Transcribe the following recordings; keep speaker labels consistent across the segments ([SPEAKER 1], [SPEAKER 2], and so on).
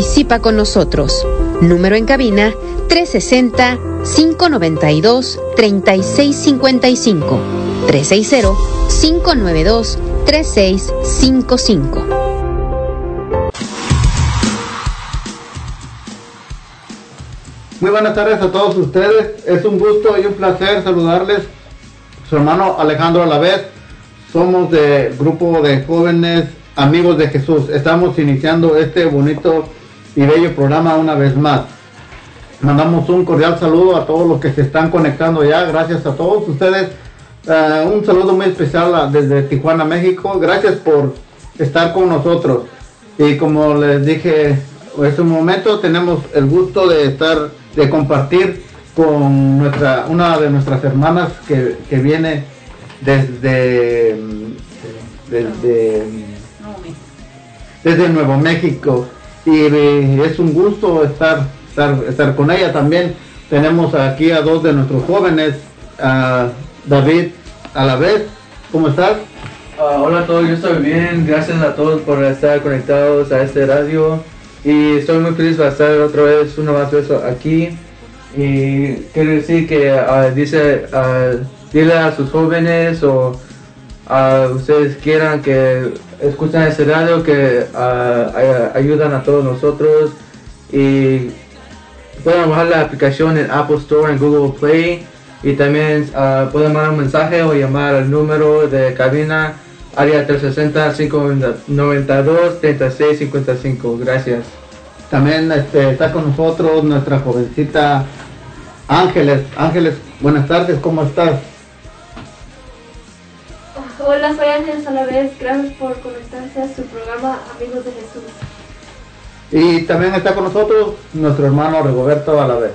[SPEAKER 1] Participa con nosotros. Número en cabina 360-592-3655. 360-592-3655.
[SPEAKER 2] Muy buenas tardes a todos ustedes. Es un gusto y un placer saludarles. Su hermano Alejandro Alavés. Somos del grupo de jóvenes amigos de Jesús. Estamos iniciando este bonito y bello programa una vez más. Mandamos un cordial saludo a todos los que se están conectando ya. Gracias a todos ustedes. Uh, un saludo muy especial desde Tijuana, México. Gracias por estar con nosotros. Y como les dije en este momento, tenemos el gusto de estar, de compartir con nuestra, una de nuestras hermanas que, que viene desde, desde, desde Nuevo México. Y eh, es un gusto estar estar, estar con ella también. Tenemos aquí a dos de nuestros jóvenes, a David a la vez. ¿Cómo estás?
[SPEAKER 3] Uh, hola a todos, yo estoy bien. Gracias a todos por estar conectados a este radio. Y estoy muy feliz de estar otra vez, una más vez aquí. Y quiero decir que uh, dice, uh, dile a sus jóvenes o a ustedes quieran que escuchen este radio, que ayudan a todos nosotros. Y pueden bajar la aplicación en Apple Store, en Google Play y también uh, pueden mandar un mensaje o llamar al número de cabina área 360-592-3655. Gracias.
[SPEAKER 2] También este, está con nosotros nuestra jovencita Ángeles. Ángeles, buenas tardes, ¿cómo estás?
[SPEAKER 4] Hola, soy la vez. Gracias por conectarse a su programa Amigos de Jesús.
[SPEAKER 2] Y también está con nosotros nuestro hermano Rigoberto a la vez.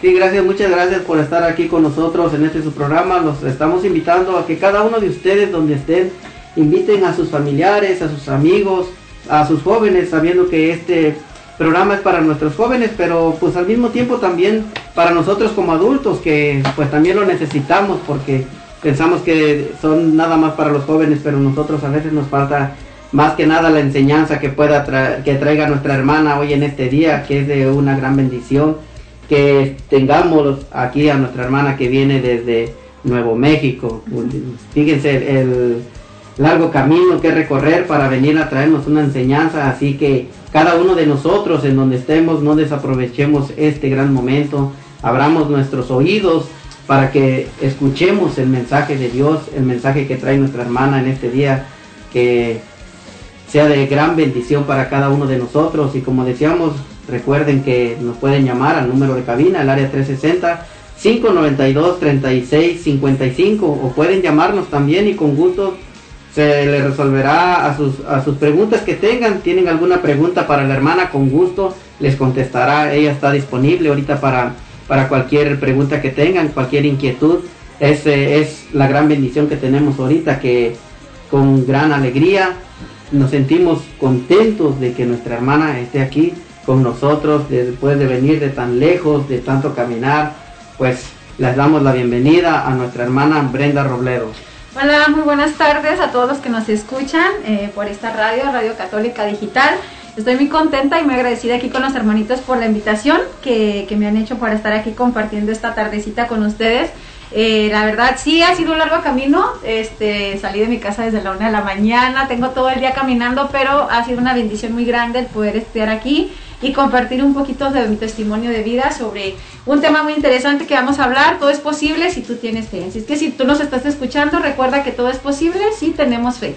[SPEAKER 5] Sí, gracias, muchas gracias por estar aquí con nosotros en este su programa. Los estamos invitando a que cada uno de ustedes donde estén inviten a sus familiares, a sus amigos, a sus jóvenes, sabiendo que este programa es para nuestros jóvenes, pero pues al mismo tiempo también para nosotros como adultos que pues también lo necesitamos porque pensamos que son nada más para los jóvenes, pero nosotros a veces nos falta más que nada la enseñanza que pueda que traiga nuestra hermana hoy en este día, que es de una gran bendición, que tengamos aquí a nuestra hermana que viene desde Nuevo México. Fíjense el largo camino que recorrer para venir a traernos una enseñanza, así que cada uno de nosotros en donde estemos no desaprovechemos este gran momento, abramos nuestros oídos para que escuchemos el mensaje de Dios, el mensaje que trae nuestra hermana en este día, que sea de gran bendición para cada uno de nosotros. Y como decíamos, recuerden que nos pueden llamar al número de cabina, el área 360. 592-3655 o pueden llamarnos también y con gusto se les resolverá a sus, a sus preguntas que tengan. Tienen alguna pregunta para la hermana, con gusto les contestará. Ella está disponible ahorita para, para cualquier pregunta que tengan, cualquier inquietud. Es, es la gran bendición que tenemos ahorita, que con gran alegría nos sentimos contentos de que nuestra hermana esté aquí con nosotros después de venir de tan lejos, de tanto caminar, pues les damos la bienvenida a nuestra hermana Brenda Robledo.
[SPEAKER 6] Hola, muy buenas tardes a todos los que nos escuchan eh, por esta radio, Radio Católica Digital. Estoy muy contenta y muy agradecida aquí con los hermanitos por la invitación que, que me han hecho para estar aquí compartiendo esta tardecita con ustedes. Eh, la verdad sí ha sido un largo camino. Este, salí de mi casa desde la una de la mañana, tengo todo el día caminando, pero ha sido una bendición muy grande el poder estar aquí y compartir un poquito de mi testimonio de vida sobre un tema muy interesante que vamos a hablar. Todo es posible si tú tienes fe. Así es que si tú nos estás escuchando, recuerda que todo es posible si tenemos fe.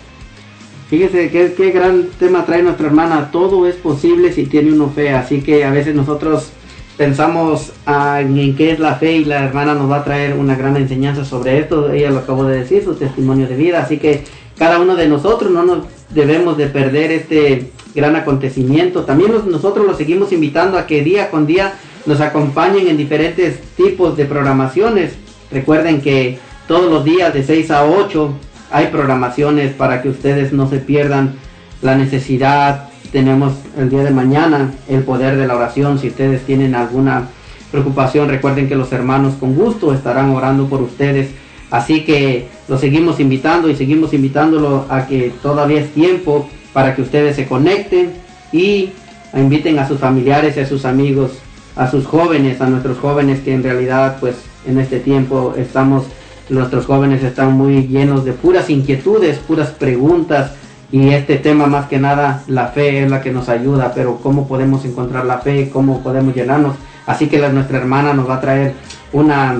[SPEAKER 5] Fíjese qué, gran tema trae nuestra hermana. Todo es posible si tiene uno fe. Así que a veces nosotros pensamos ah, en qué es la fe y la hermana nos va a traer una gran enseñanza sobre esto. Ella lo acabó de decir, su testimonio de vida. Así que cada uno de nosotros no nos debemos de perder este gran acontecimiento. También nosotros los seguimos invitando a que día con día nos acompañen en diferentes tipos de programaciones. Recuerden que todos los días de 6 a 8 hay programaciones para que ustedes no se pierdan la necesidad. Tenemos el día de mañana el poder de la oración. Si ustedes tienen alguna preocupación, recuerden que los hermanos con gusto estarán orando por ustedes. Así que los seguimos invitando y seguimos invitándolo a que todavía es tiempo para que ustedes se conecten y inviten a sus familiares a sus amigos, a sus jóvenes, a nuestros jóvenes que en realidad pues en este tiempo estamos, nuestros jóvenes están muy llenos de puras inquietudes, puras preguntas y este tema más que nada, la fe es la que nos ayuda, pero cómo podemos encontrar la fe, cómo podemos llenarnos. Así que nuestra hermana nos va a traer una,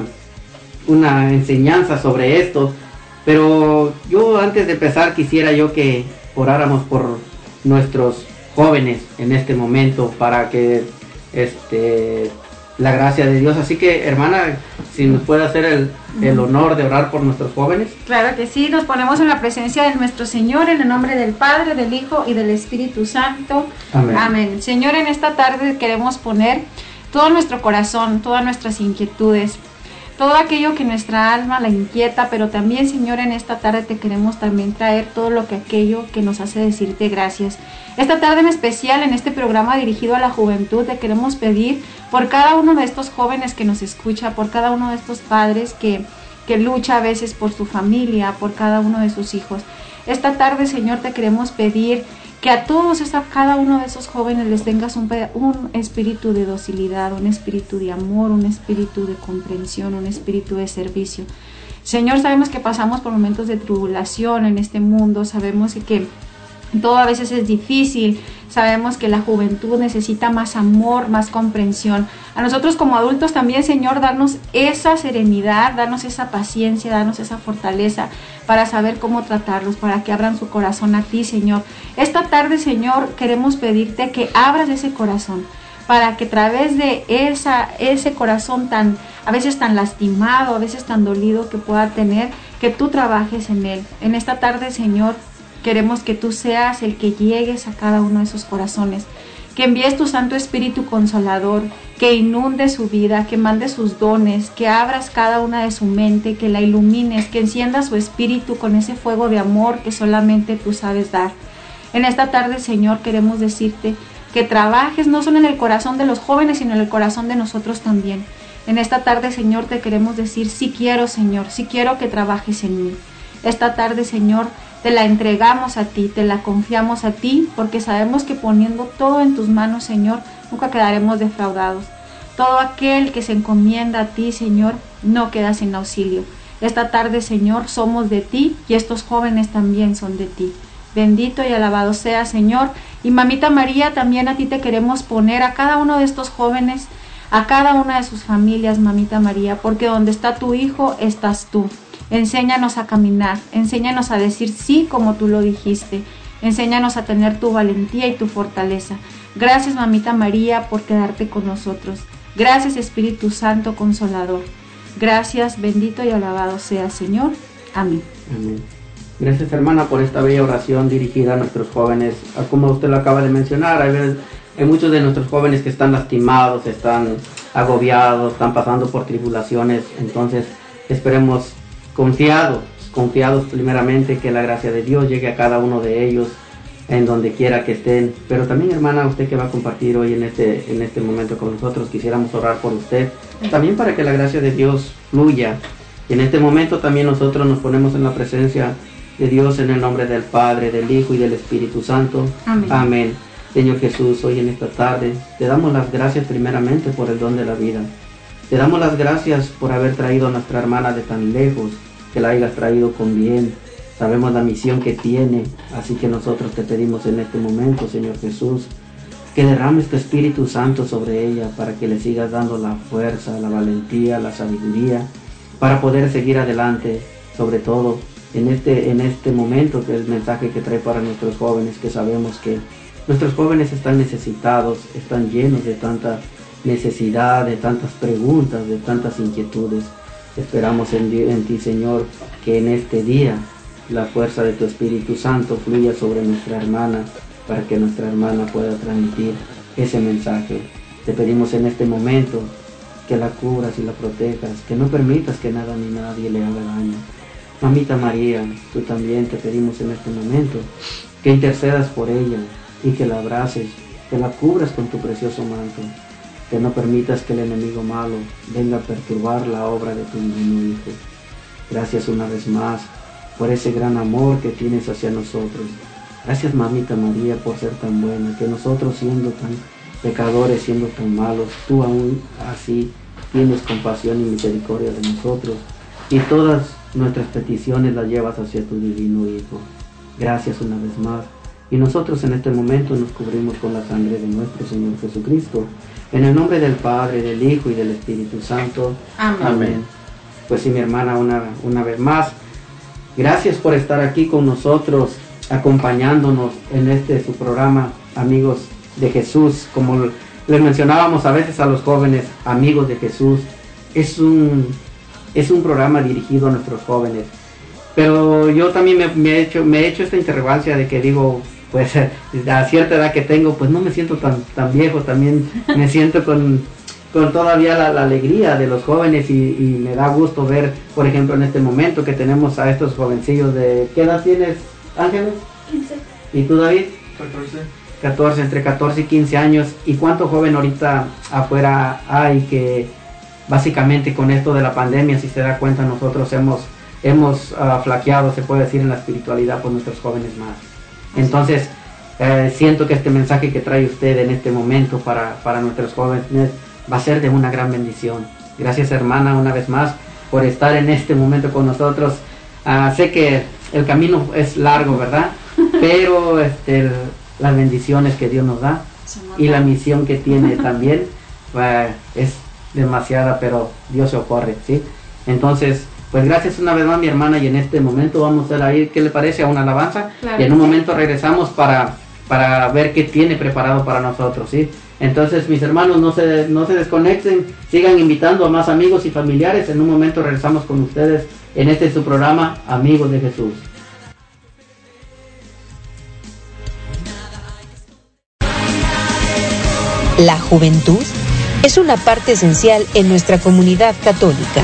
[SPEAKER 5] una enseñanza sobre esto. Pero yo antes de empezar quisiera yo que oráramos por nuestros jóvenes en este momento para que este la gracia de Dios. Así que, hermana, si nos puede hacer el, el, honor de orar por nuestros jóvenes.
[SPEAKER 6] Claro que sí, nos ponemos en la presencia de nuestro Señor, en el nombre del Padre, del Hijo y del Espíritu Santo.
[SPEAKER 5] Amén.
[SPEAKER 6] Amén. Señor, en esta tarde queremos poner todo nuestro corazón, todas nuestras inquietudes, todo aquello que nuestra alma la inquieta, pero también, Señor, en esta tarde te queremos también traer todo lo que aquello que nos hace decirte gracias. Esta tarde en especial, en este programa dirigido a la juventud, te queremos pedir por cada uno de estos jóvenes que nos escucha, por cada uno de estos padres que, que lucha a veces por su familia, por cada uno de sus hijos. Esta tarde, Señor, te queremos pedir que a todos, a cada uno de esos jóvenes les tengas un, un, espíritu de docilidad, un espíritu de amor, un espíritu de comprensión, un espíritu de servicio. Señor, sabemos que pasamos por momentos de tribulación en este mundo, sabemos que todo a veces es difícil, sabemos que la juventud necesita más amor, más comprensión. A nosotros como adultos también, Señor, darnos esa serenidad, darnos esa paciencia, darnos esa fortaleza para saber cómo tratarlos, para que abran su corazón a ti, Señor. Esta tarde, Señor, queremos pedirte que abras ese corazón para que a través de esa, ese corazón tan, a veces tan lastimado, a veces tan dolido que pueda tener, que tú trabajes en él. En esta tarde, Señor, Queremos que tú seas el que llegues a cada uno de esos corazones, que envíes tu Santo Espíritu Consolador, que inunde su vida, que mande sus dones, que abras cada una de su mente, que la ilumines, que enciendas su espíritu con ese fuego de amor que solamente tú sabes dar. En esta tarde, Señor, queremos decirte que trabajes no solo en el corazón de los jóvenes, sino en el corazón de nosotros también. En esta tarde, Señor, te queremos decir, sí quiero, Señor, sí quiero que trabajes en mí. Esta tarde, Señor, te la entregamos a ti, te la confiamos a ti, porque sabemos que poniendo todo en tus manos, Señor, nunca quedaremos defraudados. Todo aquel que se encomienda a ti, Señor, no queda sin auxilio. Esta tarde, Señor, somos de ti y estos jóvenes también son de ti. Bendito y alabado sea, Señor. Y mamita María, también a ti te queremos poner a cada uno de estos jóvenes, a cada una de sus familias, mamita María, porque donde está tu hijo, estás tú. Enséñanos a caminar, enséñanos a decir sí como tú lo dijiste, enséñanos a tener tu valentía y tu fortaleza. Gracias mamita María por quedarte con nosotros. Gracias Espíritu Santo Consolador. Gracias, bendito y alabado sea Señor. Amén.
[SPEAKER 5] Amén. Gracias hermana por esta bella oración dirigida a nuestros jóvenes. Como usted lo acaba de mencionar, hay muchos de nuestros jóvenes que están lastimados, están agobiados, están pasando por tribulaciones. Entonces esperemos confiados, confiados primeramente que la gracia de Dios llegue a cada uno de ellos en donde quiera que estén. Pero también, hermana, usted que va a compartir hoy en este, en este momento con nosotros, quisiéramos orar por usted, también para que la gracia de Dios fluya. Y en este momento también nosotros nos ponemos en la presencia de Dios en el nombre del Padre, del Hijo y del Espíritu Santo.
[SPEAKER 6] Amén.
[SPEAKER 5] Amén. Señor Jesús, hoy en esta tarde te damos las gracias primeramente por el don de la vida. Te damos las gracias por haber traído a nuestra hermana de tan lejos que la hayas traído con bien. Sabemos la misión que tiene, así que nosotros te pedimos en este momento, Señor Jesús, que derrames tu Espíritu Santo sobre ella para que le sigas dando la fuerza, la valentía, la sabiduría, para poder seguir adelante, sobre todo en este, en este momento que es el mensaje que trae para nuestros jóvenes, que sabemos que nuestros jóvenes están necesitados, están llenos de tanta necesidad, de tantas preguntas, de tantas inquietudes. Esperamos en, ti, Señor, que en este día la fuerza de tu Espíritu Santo fluya sobre nuestra hermana para que nuestra hermana pueda transmitir ese mensaje. Te pedimos en este momento que la cubras y la protejas, que no permitas que nada ni nadie le haga daño. Mamita María, tú también te pedimos en este momento que intercedas por ella y que la abraces, que la cubras con tu precioso manto, que no permitas que el enemigo malo venga a perturbar la obra de tu divino Hijo. Gracias una vez más por ese gran amor que tienes hacia nosotros. Gracias mamita María por ser tan buena, que nosotros siendo tan pecadores, siendo tan malos, tú aún así tienes compasión y misericordia de nosotros y todas nuestras peticiones las llevas hacia tu divino Hijo. Gracias una vez más. Y nosotros en este momento nos cubrimos con la sangre de nuestro Señor Jesucristo. En el nombre del Padre, del Hijo y del Espíritu Santo.
[SPEAKER 6] Amén.
[SPEAKER 5] Pues sí, mi hermana, una, una vez más, gracias por estar aquí con nosotros, acompañándonos en este su programa, amigos de Jesús. Como les mencionábamos a veces a los jóvenes, amigos de Jesús, es un, es un programa dirigido a nuestros jóvenes. Pero yo también me, me he hecho, me he hecho esta interrogancia de que digo, pues a cierta edad que tengo, pues no me siento tan, tan viejo, también me siento con, con todavía la, la alegría de los jóvenes y, y me da gusto ver, por ejemplo, en este momento que tenemos a estos jovencillos de... ¿Qué edad tienes, Ángeles?
[SPEAKER 7] 15.
[SPEAKER 5] ¿Y tú, David?
[SPEAKER 3] 14.
[SPEAKER 5] 14, entre 14 y 15 años. ¿Y cuánto joven ahorita afuera hay que básicamente con esto de la pandemia, si se da cuenta, nosotros hemos, hemos ah, flaqueado, se puede decir, en la espiritualidad por nuestros jóvenes más? Entonces, eh, siento que este mensaje que trae usted en este momento para, para nuestros jóvenes va a ser de una gran bendición. Gracias hermana una vez más por estar en este momento con nosotros. Ah, sé que el camino es largo, ¿verdad? Pero este, las bendiciones que Dios nos da y la misión que tiene también eh, es demasiada, pero Dios se ocurre, ¿sí? Entonces, pues gracias una vez más mi hermana y en este momento vamos a ir, ¿qué le parece? A una alabanza
[SPEAKER 6] Claro
[SPEAKER 5] y en un
[SPEAKER 6] sí.
[SPEAKER 5] momento regresamos para, para ver qué tiene preparado para nosotros, ¿sí? Entonces mis hermanos no se, no se desconecten, sigan invitando a más amigos y familiares, en un momento regresamos con ustedes en este su programa Amigos de Jesús.
[SPEAKER 8] La juventud es una parte esencial en nuestra comunidad católica.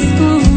[SPEAKER 8] Me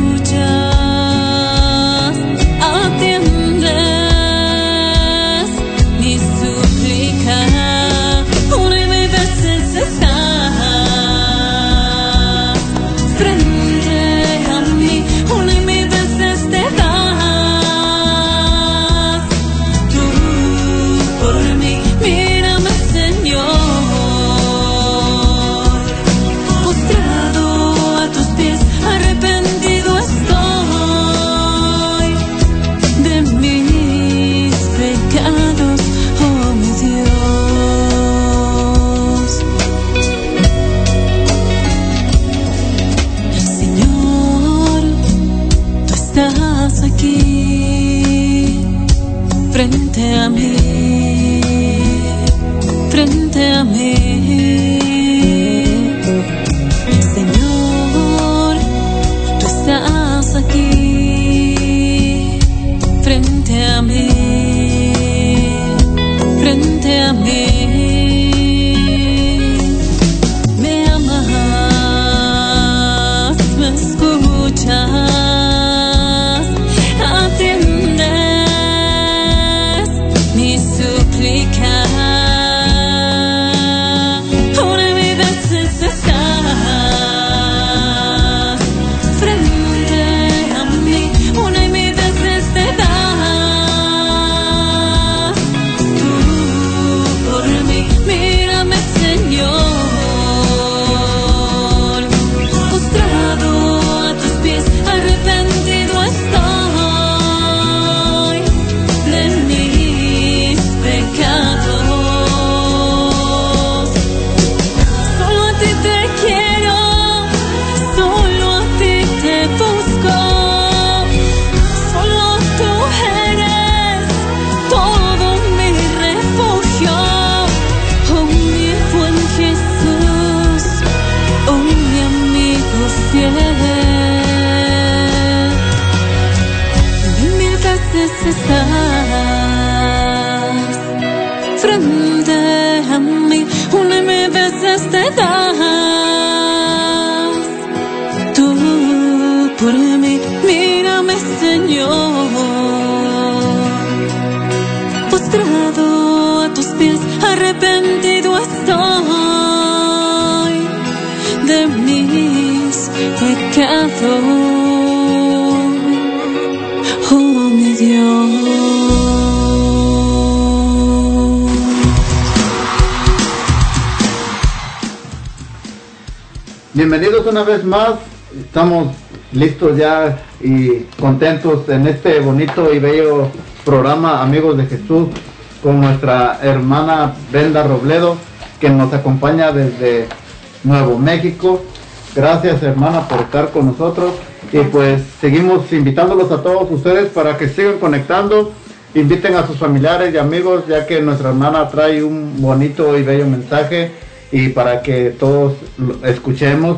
[SPEAKER 2] más. Estamos listos ya y contentos en este bonito y bello programa Amigos de Jesús con nuestra hermana Brenda Robledo que nos acompaña desde Nuevo México. Gracias hermana por estar con nosotros y pues seguimos invitándolos a todos ustedes para que sigan conectando. Inviten a sus familiares y amigos ya que nuestra hermana trae un bonito y bello mensaje y para que todos escuchemos.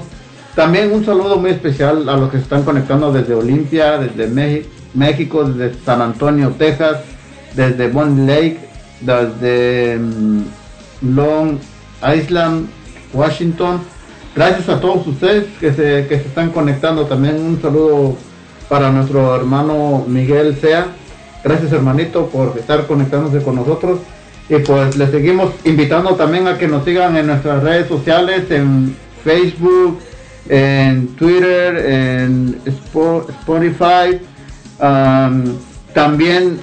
[SPEAKER 2] También un saludo muy especial a los que se están conectando desde Olimpia, desde México, desde San Antonio, Texas, desde Bond Lake, desde mm, Long Island, Washington. Gracias a todos ustedes que se, que se están conectando. También un saludo para nuestro hermano Miguel Sea. Gracias hermanito por estar conectándose con nosotros. Y pues les seguimos invitando también a que nos sigan en nuestras redes sociales, en Facebook, en Twitter, en Spo- Spotify. Am, también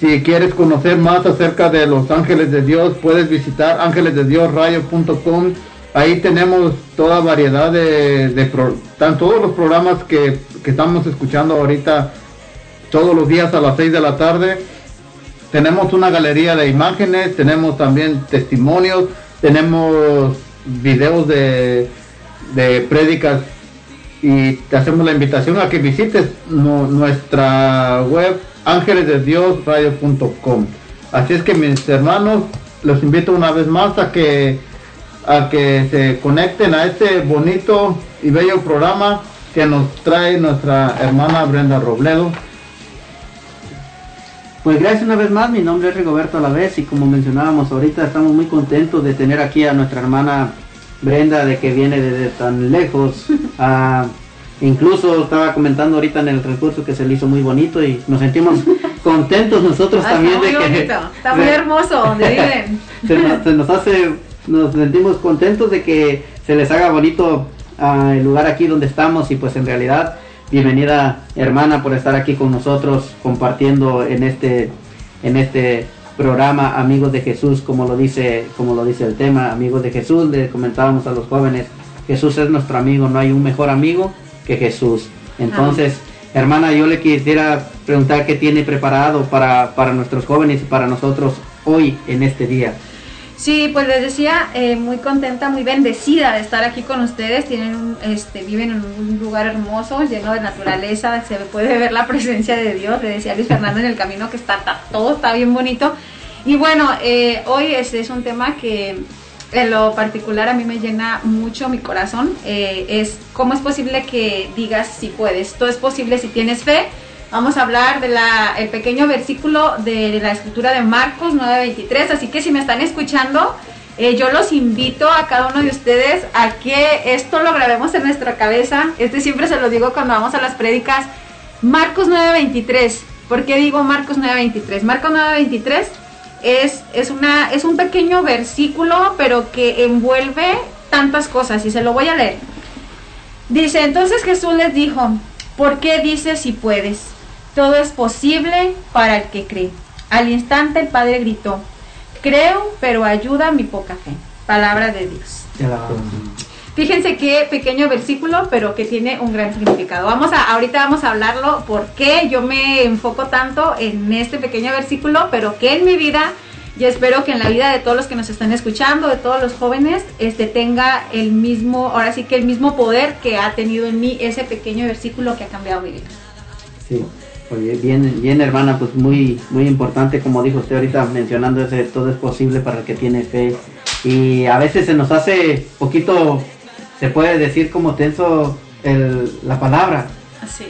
[SPEAKER 2] si quieres conocer más acerca de los ángeles de Dios, puedes visitar ángelesdediosradio.com. Ahí tenemos toda variedad de, pro- están todos los programas que, que estamos escuchando ahorita todos los días a las 6 de la tarde. Tenemos una galería de imágenes, tenemos también testimonios, tenemos videos de, de prédicas y te hacemos la invitación a que visites nu- nuestra web ángelesdediosradio.com. Así es que mis hermanos, los invito una vez más a que a que se conecten a este bonito y bello programa que nos trae nuestra hermana Brenda Robledo.
[SPEAKER 5] Pues gracias una vez más, mi nombre es Rigoberto Alavés y como mencionábamos ahorita estamos muy contentos de tener aquí a nuestra hermana Brenda de que viene desde tan lejos. Ah, incluso estaba comentando ahorita en el transcurso que se le hizo muy bonito y nos sentimos contentos nosotros
[SPEAKER 6] Ay,
[SPEAKER 5] también
[SPEAKER 6] está
[SPEAKER 5] de que
[SPEAKER 6] está muy hermoso donde viven.
[SPEAKER 5] se nos, se nos hace, nos sentimos contentos de que se les haga bonito ah, el lugar aquí donde estamos y pues en realidad bienvenida hermana por estar aquí con nosotros compartiendo en este en este programa Amigos de Jesús como lo dice como lo dice el tema Amigos de Jesús le comentábamos a los jóvenes Jesús es nuestro amigo no hay un mejor amigo que Jesús. Entonces hermana yo le quisiera preguntar qué tiene preparado para para nuestros jóvenes y para nosotros hoy en este día
[SPEAKER 6] Sí, pues les decía, eh, muy contenta, muy bendecida de estar aquí con ustedes. Tienen un, este, viven en un lugar hermoso, lleno de naturaleza, se puede ver la presencia de Dios. Le decía Luis Fernando en el camino que está, todo está bien bonito. Y bueno, eh, hoy es un tema que en lo particular a mí me llena mucho mi corazón. Eh, es cómo es posible que digas si puedes. Todo es posible si tienes fe. Vamos a hablar del el pequeño versículo de la escritura de Marcos 9:23. Así que si me están escuchando, eh, yo los invito a cada uno de ustedes a que esto lo grabemos en nuestra cabeza. Este siempre se lo digo cuando vamos a las prédicas. Marcos 9:23. ¿Por qué digo Marcos 9:23? Marcos 9:23 es, es, una, es un pequeño versículo, pero que envuelve tantas cosas y se lo voy a leer. Dice, entonces Jesús les dijo, ¿por qué dices si puedes? Todo es posible para el que cree. Al instante el Padre gritó, creo, pero ayuda mi poca fe. Palabra de Dios. Fíjense qué pequeño versículo, pero que tiene un gran significado. Vamos a, ahorita vamos a hablarlo, por qué yo me enfoco tanto en este pequeño versículo, pero que en mi vida, y espero que en la vida de todos los que nos están escuchando, de todos los jóvenes, este tenga el mismo, ahora sí que el mismo poder que ha tenido en mí ese pequeño versículo que ha cambiado mi vida.
[SPEAKER 5] Sí, oye, bien, bien hermana, pues muy, muy importante, como dijo usted ahorita mencionando ese, todo es posible para el que tiene fe. Y a veces se nos hace poquito, se puede decir como tenso el- la palabra.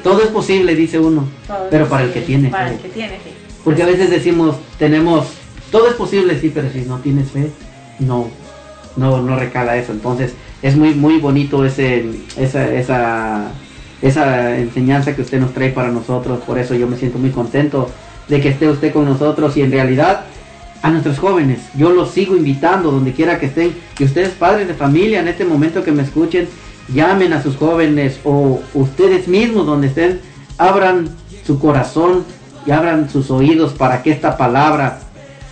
[SPEAKER 5] Todo es posible, dice uno,
[SPEAKER 6] Todo
[SPEAKER 5] pero para el que tiene
[SPEAKER 6] Para
[SPEAKER 5] fe.
[SPEAKER 6] el que tiene fe.
[SPEAKER 5] Porque a veces decimos, tenemos, todo es posible, sí, pero si no tienes fe, no, no, no recala eso. Entonces, es muy, muy bonito ese, esa, esa, esa enseñanza que usted nos trae para nosotros. Por eso yo me siento muy contento de que esté usted con nosotros y en realidad a nuestros jóvenes, yo los sigo invitando donde quiera que estén. Y ustedes padres de familia en este momento que me escuchen, llamen a sus jóvenes o ustedes mismos donde estén, abran su corazón y abran sus oídos para que esta palabra,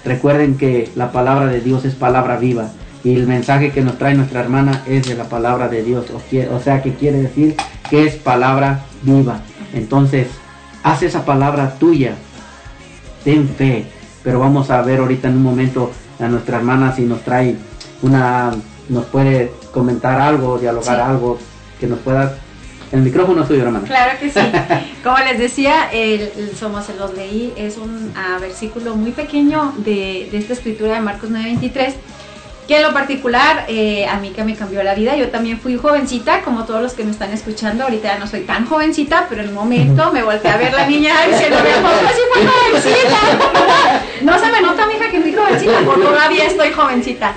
[SPEAKER 5] recuerden que la palabra de Dios es palabra viva y el mensaje que nos trae nuestra hermana es de la palabra de Dios, o, sea que quiere decir que es palabra viva. Entonces, haz esa palabra tuya, ten fe, pero vamos a ver ahorita en un momento a nuestra hermana si nos trae una, nos puede comentar algo, dialogar
[SPEAKER 6] Sí.
[SPEAKER 5] algo, que nos pueda... El micrófono es suyo, hermana.
[SPEAKER 6] Claro que sí. Como les decía, el, el- somos se los leí, es un ah, versículo muy pequeño de, de esta escritura de Marcos 9:23, que en lo particular eh, a mí que me cambió la vida. Yo también fui jovencita, como todos los que me están escuchando. Ahorita ya no soy tan jovencita, pero en un momento me volteé a ver la niña diciendo, sí fui jovencita. No se me nota, mija, que fui jovencita, o todavía estoy jovencita.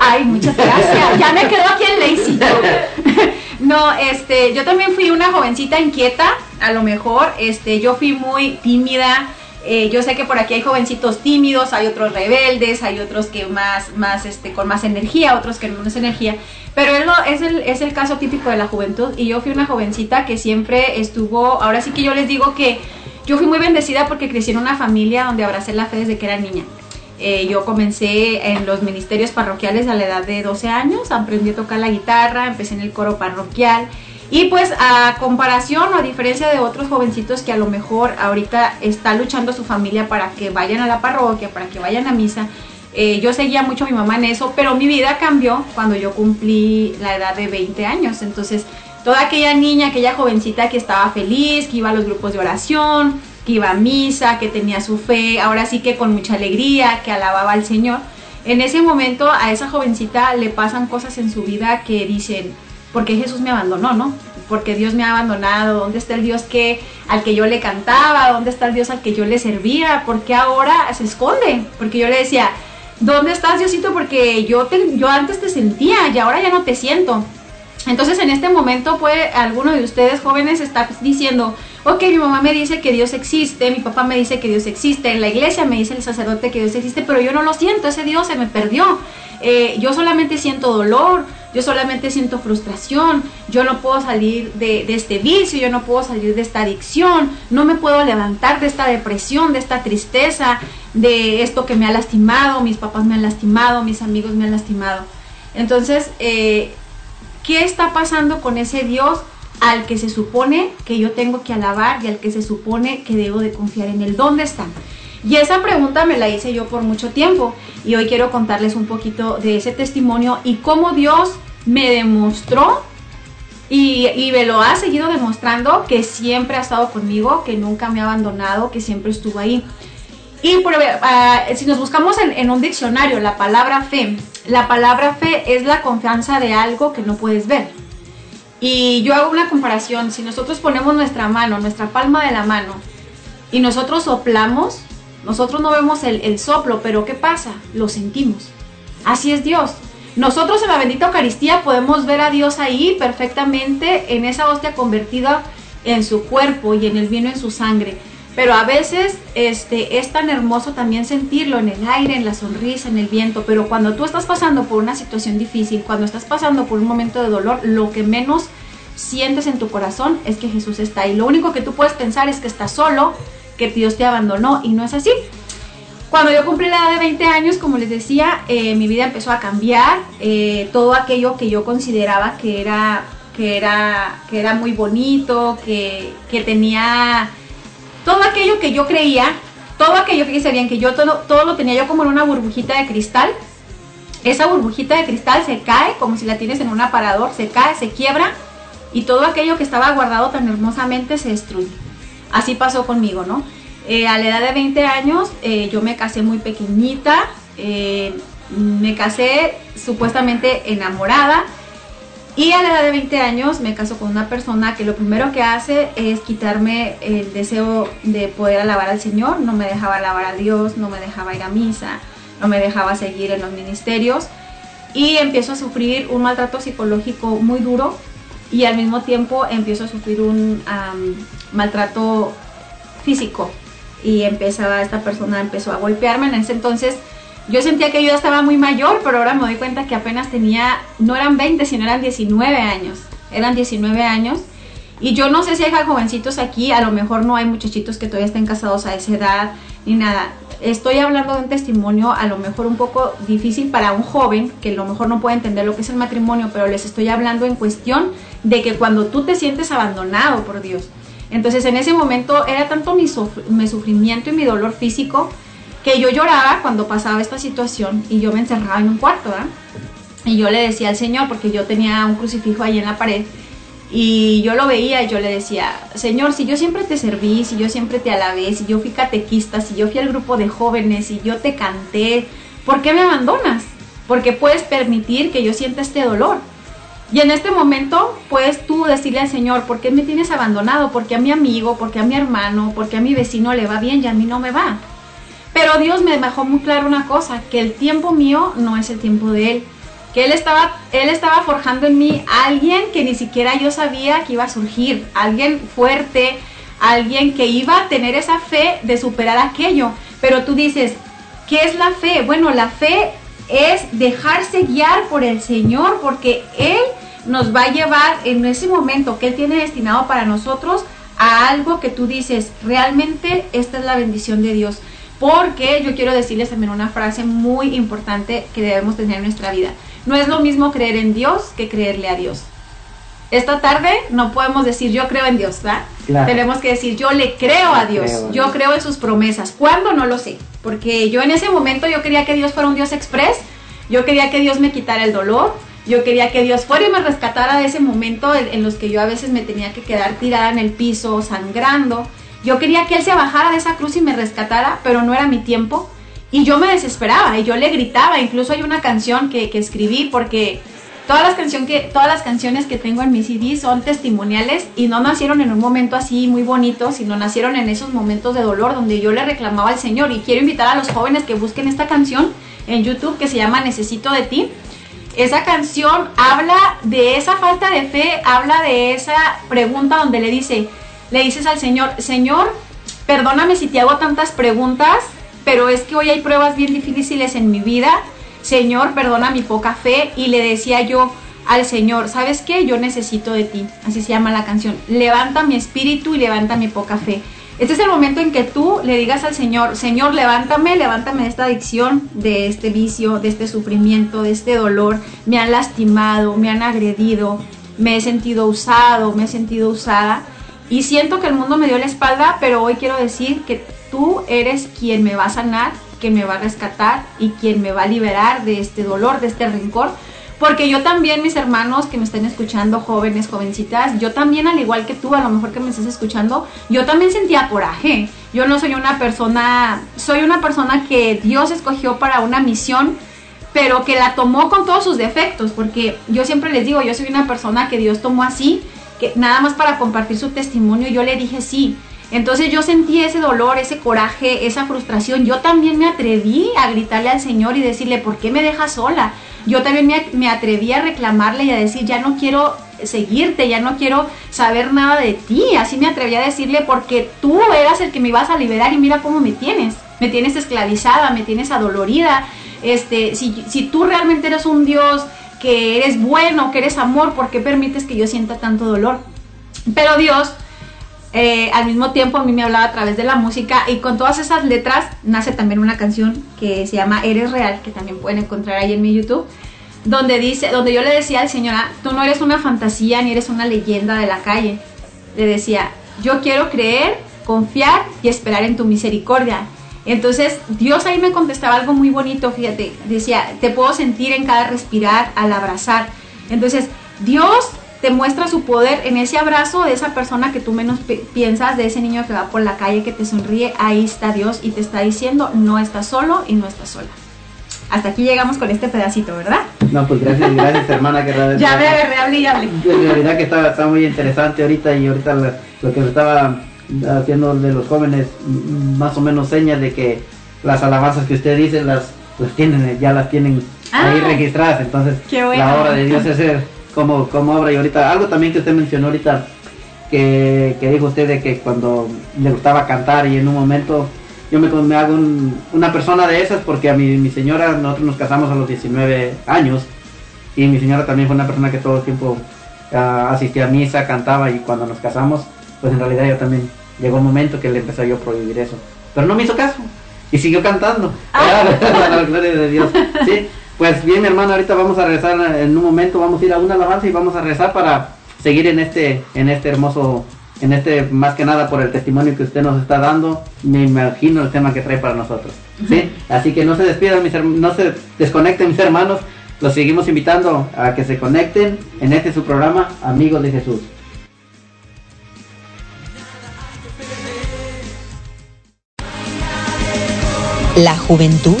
[SPEAKER 6] Ay, muchas gracias. Ya me quedo aquí en Lacey. No, este, yo también fui una jovencita inquieta, a lo mejor, este, yo fui muy tímida. Eh, yo sé que por aquí hay jovencitos tímidos, hay otros rebeldes, hay otros que más, más, este, con más energía, otros que con menos energía. Pero lo- es, el, es el caso típico de la juventud. Y yo fui una jovencita que siempre estuvo, ahora sí que yo les digo que yo fui muy bendecida porque crecí en una familia donde abracé la fe desde que era niña. Eh, yo comencé en los ministerios parroquiales a la edad de 12 años, aprendí a tocar la guitarra, empecé en el coro parroquial y pues a comparación o a diferencia de otros jovencitos que a lo mejor ahorita está luchando su familia para que vayan a la parroquia, para que vayan a misa, eh, yo seguía mucho a mi mamá en eso, pero mi vida cambió cuando yo cumplí la edad de 20 años, entonces toda aquella niña, aquella jovencita que estaba feliz, que iba a los grupos de oración, que iba a misa, que tenía su fe, ahora sí que con mucha alegría, que alababa al Señor. En ese momento a esa jovencita le pasan cosas en su vida que dicen, ¿por qué Jesús me abandonó, no? Porque Dios me ha abandonado, ¿dónde está el Dios que al que yo le cantaba? ¿Dónde está el Dios al que yo le servía? ¿Por qué ahora se esconde? Porque yo le decía, ¿dónde estás Diosito? Porque yo, te, yo antes te sentía y ahora ya no te siento. Entonces en este momento puede alguno de ustedes jóvenes estar diciendo, ok, mi mamá me dice que Dios existe, mi papá me dice que Dios existe, en la iglesia me dice el sacerdote que Dios existe, pero yo no lo siento, ese Dios se me perdió. Eh, yo solamente siento dolor, yo solamente siento frustración, yo no puedo salir de, este vicio, yo no puedo salir de esta adicción, no me puedo levantar de esta depresión, de esta tristeza, de esto que me ha lastimado, mis papás me han lastimado, mis amigos me han lastimado. Entonces, eh, ¿qué está pasando con ese Dios al que se supone que yo tengo que alabar y al que se supone que debo de confiar en él? ¿Dónde está? Y esa pregunta me la hice yo por mucho tiempo y hoy quiero contarles un poquito de ese testimonio y cómo Dios me demostró y, y me lo ha seguido demostrando que siempre ha estado conmigo, que nunca me ha abandonado, que siempre estuvo ahí. Y por, ah, si nos buscamos en, en un diccionario la palabra fe, la palabra fe es la confianza de algo que no puedes ver. Y yo hago una comparación, si nosotros ponemos nuestra mano, nuestra palma de la mano, y nosotros soplamos, nosotros no vemos el, el soplo, pero ¿qué pasa? Lo sentimos. Así es Dios. Nosotros en la bendita Eucaristía podemos ver a Dios ahí perfectamente en esa hostia convertida en su cuerpo y en el vino en su sangre. Pero a veces este, es tan hermoso también sentirlo en el aire, en la sonrisa, en el viento. Pero cuando tú estás pasando por una situación difícil, cuando estás pasando por un momento de dolor, lo que menos sientes en tu corazón es que Jesús está ahí. Lo único que tú puedes pensar es que estás solo, que Dios te abandonó y no es así. Cuando yo cumplí la edad de 20 años, como les decía, eh, mi vida empezó a cambiar. Eh, todo aquello que yo consideraba que era, que era, que era muy bonito, que, que tenía todo aquello que yo creía, todo aquello, fíjense bien, que yo todo, todo lo tenía yo como en una burbujita de cristal. Esa burbujita de cristal se cae, como si la tienes en un aparador, se cae, se quiebra y todo aquello que estaba guardado tan hermosamente se destruye. Así pasó conmigo, ¿no? Eh, a la edad de 20 años eh, yo me casé muy pequeñita, eh, me casé supuestamente enamorada y a la edad de 20 años me caso con una persona que lo primero que hace es quitarme el deseo de poder alabar al Señor, no me dejaba alabar a Dios, no me dejaba ir a misa, no me dejaba seguir en los ministerios y empiezo a sufrir un maltrato psicológico muy duro y al mismo tiempo empiezo a sufrir un maltrato físico y empezaba esta persona empezó a golpearme. En ese entonces yo sentía que yo ya estaba muy mayor pero ahora me doy cuenta que apenas tenía no eran 20 sino eran 19 años. Eran 19 años. Y yo no sé si hay jovencitos aquí a lo mejor no hay muchachitos que todavía estén casados a esa edad ni nada. Estoy hablando de un testimonio a lo mejor un poco difícil para un joven que a lo mejor no puede entender lo que es el matrimonio pero les estoy hablando en cuestión de que cuando tú te sientes abandonado por Dios entonces en ese momento era tanto mi, suf- mi sufrimiento y mi dolor físico que yo lloraba cuando pasaba esta situación y yo me encerraba en un cuarto, ¿verdad? Y yo le decía al Señor, porque yo tenía un crucifijo ahí en la pared, y yo lo veía y yo le decía, Señor, si yo siempre te serví, si yo siempre te alabé, si yo fui catequista, si yo fui al grupo de jóvenes, si yo te canté, ¿por qué me abandonas? Porque puedes permitir que yo sienta este dolor. Y en este momento puedes tú decirle al Señor, ¿por qué me tienes abandonado? Porque a mi amigo, porque a mi hermano, porque a mi vecino le va bien y a mí no me va. Pero Dios me dejó muy claro una cosa, que el tiempo mío no es el tiempo de Él. Que Él estaba, él estaba forjando en mí alguien que ni siquiera yo sabía que iba a surgir. Alguien fuerte, alguien que iba a tener esa fe de superar aquello. Pero tú dices, ¿qué es la fe? Bueno, la fe es dejarse guiar por el Señor porque Él nos va a llevar en ese momento que Él tiene destinado para nosotros a algo que tú dices, realmente esta es la bendición de Dios. Porque yo quiero decirles también una frase muy importante que debemos tener en nuestra vida. No es lo mismo creer en Dios que creerle a Dios. Esta tarde no podemos decir yo creo en Dios, ¿verdad?
[SPEAKER 5] Claro.
[SPEAKER 6] Tenemos que decir yo le creo a Dios,
[SPEAKER 5] creo
[SPEAKER 6] yo creo en sus promesas. ¿Cuándo? No lo sé. Porque yo en ese momento yo quería que Dios fuera un Dios express, yo quería que Dios me quitara el dolor, yo quería que Dios fuera y me rescatara de ese momento en, los que yo a veces me tenía que quedar tirada en el piso, sangrando. Yo quería que Él se bajara de esa cruz y me rescatara, pero no era mi tiempo. Y yo me desesperaba y yo le gritaba. Incluso hay una canción que, que escribí porque todas las, todas las canciones que tengo en mi CD son testimoniales y no nacieron en un momento así muy bonito, sino nacieron en esos momentos de dolor donde yo le reclamaba al Señor. Y quiero invitar a los jóvenes que busquen esta canción en YouTube que se llama Necesito de ti. Esa canción habla de esa falta de fe, habla de esa pregunta donde le dice, le dices al Señor, Señor, perdóname si te hago tantas preguntas, pero es que hoy hay pruebas bien difíciles en mi vida. Señor, perdona mi poca fe. Y le decía yo al Señor, ¿sabes qué? Yo necesito de ti. Así se llama la canción. Levanta mi espíritu y levanta mi poca fe. Este es el momento en que tú le digas al Señor, Señor, levántame, levántame de esta adicción, de este vicio, de este sufrimiento, de este dolor. Me han lastimado, me han agredido, me he sentido usado, me he sentido usada. Y siento que el mundo me dio la espalda, pero hoy quiero decir que tú eres quien me va a sanar, quien me va a rescatar y quien me va a liberar de este dolor, de este rencor. Porque yo también, mis hermanos que me están escuchando, jóvenes, jovencitas, yo también, al igual que tú, a lo mejor que me estás escuchando, yo también sentía coraje. Yo no soy una persona, soy una persona que Dios escogió para una misión, pero que la tomó con todos sus defectos, porque yo siempre les digo, yo soy una persona que Dios tomó así, que nada más para compartir su testimonio, yo le dije sí. Entonces yo sentí ese dolor, ese coraje, esa frustración. Yo también me atreví a gritarle al Señor y decirle, ¿por qué me dejas sola? Yo también me, atreví a reclamarle y a decir, ya no quiero seguirte, ya no quiero saber nada de ti. Así me atreví a decirle, porque tú eras el que me ibas a liberar y mira cómo me tienes. Me tienes esclavizada, me tienes adolorida. Este, si, si tú realmente eres un Dios que eres bueno, que eres amor, ¿por qué permites que yo sienta tanto dolor? Pero Dios, eh, al mismo tiempo, a mí me hablaba a través de la música y con todas esas letras nace también una canción que se llama Eres Real, que también pueden encontrar ahí en mi YouTube, donde dice, donde yo le decía al Señor, "Ah, tú no eres una fantasía ni eres una leyenda de la calle. Le decía, yo quiero creer, confiar y esperar en tu misericordia. Entonces Dios ahí me contestaba algo muy bonito, fíjate, decía, te puedo sentir en cada respirar al abrazar. Entonces Dios te muestra su poder en ese abrazo de esa persona que tú menos pi- piensas, de ese niño que va por la calle, que te sonríe, ahí está Dios y te está diciendo, no estás solo y no estás sola. Hasta aquí llegamos con este pedacito, ¿verdad?
[SPEAKER 5] No, pues gracias, gracias hermana que
[SPEAKER 6] Ya me agarré, hablé y hablé.
[SPEAKER 5] En realidad que está, está muy interesante ahorita y ahorita lo, lo que me estaba haciendo de los jóvenes mm, más o menos señas de que las alabanzas que usted dice las, las tienen, ya las tienen ahí
[SPEAKER 6] Ah.
[SPEAKER 5] registradas, entonces la obra de Dios es ser cómo, cómo obra y ahorita, algo también que usted mencionó ahorita, que, que dijo usted de que cuando le gustaba cantar y en un momento yo me, me hago un- una persona de esas porque a mi, mi señora, nosotros nos casamos a los 19 años y mi señora también fue una persona que todo el tiempo ah, asistía a misa, cantaba y cuando nos casamos, pues en realidad yo también llegó un momento que le empecé yo a prohibir eso. Pero no me hizo caso y siguió cantando. Para la gloria de Dios. Sí, pues bien mi hermano, ahorita vamos a regresar en un momento, vamos a ir a una alabanza y vamos a regresar para seguir en este, en este hermoso, en este más que nada por el testimonio que usted nos está dando, me imagino el tema que trae para nosotros. ¿sí? Así que no se despidan, mis no se desconecten mis hermanos, los seguimos invitando a que se conecten en este su programa, Amigos de Jesús.
[SPEAKER 8] La juventud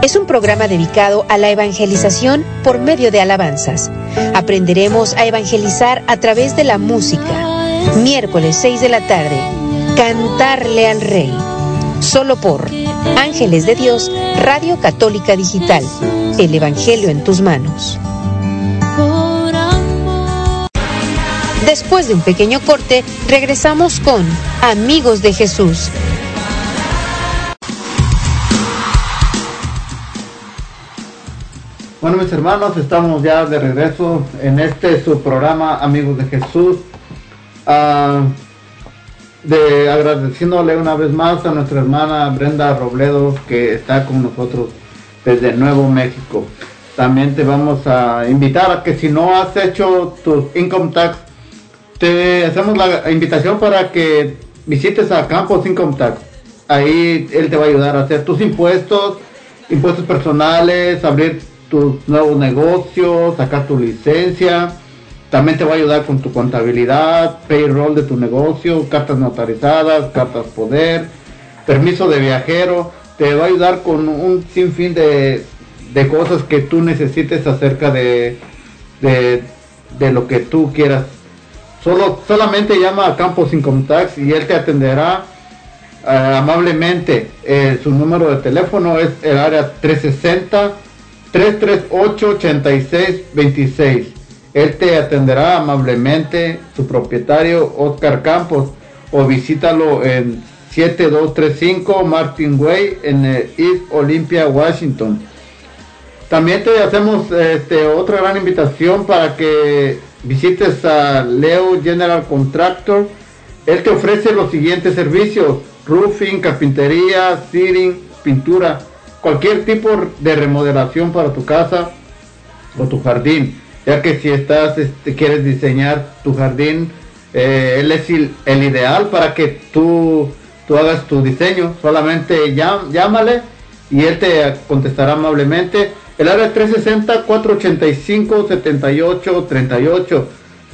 [SPEAKER 1] Es un programa dedicado a la evangelización por medio de alabanzas. Aprenderemos a evangelizar a través de la música. Miércoles 6 de la tarde. Cantarle al Rey. Solo por Ángeles de Dios, Radio Católica Digital. El Evangelio en tus manos. Después de un pequeño corte, regresamos con Amigos de Jesús.
[SPEAKER 2] Bueno, mis hermanos, estamos ya de regreso en este su programa Amigos de Jesús. Ah, de agradeciéndole una vez más a nuestra hermana Brenda Robledo que está con nosotros desde Nuevo México. También te vamos a invitar a que si no has hecho tus income tax, te hacemos la invitación para que visites a Campos Income Tax. Ahí él te va a ayudar a hacer tus impuestos, impuestos personales, abrir tus nuevos negocios, sacar tu licencia. También te va a ayudar con tu contabilidad, payroll de tu negocio, cartas notarizadas, cartas poder, permiso de viajero. Te va a ayudar con un sinfín de, de cosas que tú necesites acerca de, de, de lo que tú quieras. Solo, solamente llama a Campos Income Tax y él te atenderá eh, amablemente. Eh, su número de teléfono es el área 360 338-8626. Él te atenderá amablemente, su propietario Oscar Campos, o visítalo en 7235 Martin Way en eh, East Olympia, Washington. También te hacemos este, otra gran invitación para que visites a Leo General Contractor. Él te ofrece los siguientes servicios: roofing, carpintería, seating, pintura cualquier tipo de remodelación para tu casa o tu jardín, ya que si estás, este, quieres diseñar tu jardín, eh, él es el, ideal para que tú, tú hagas tu diseño, solamente llámale y él te contestará amablemente. El área 360-485-7838,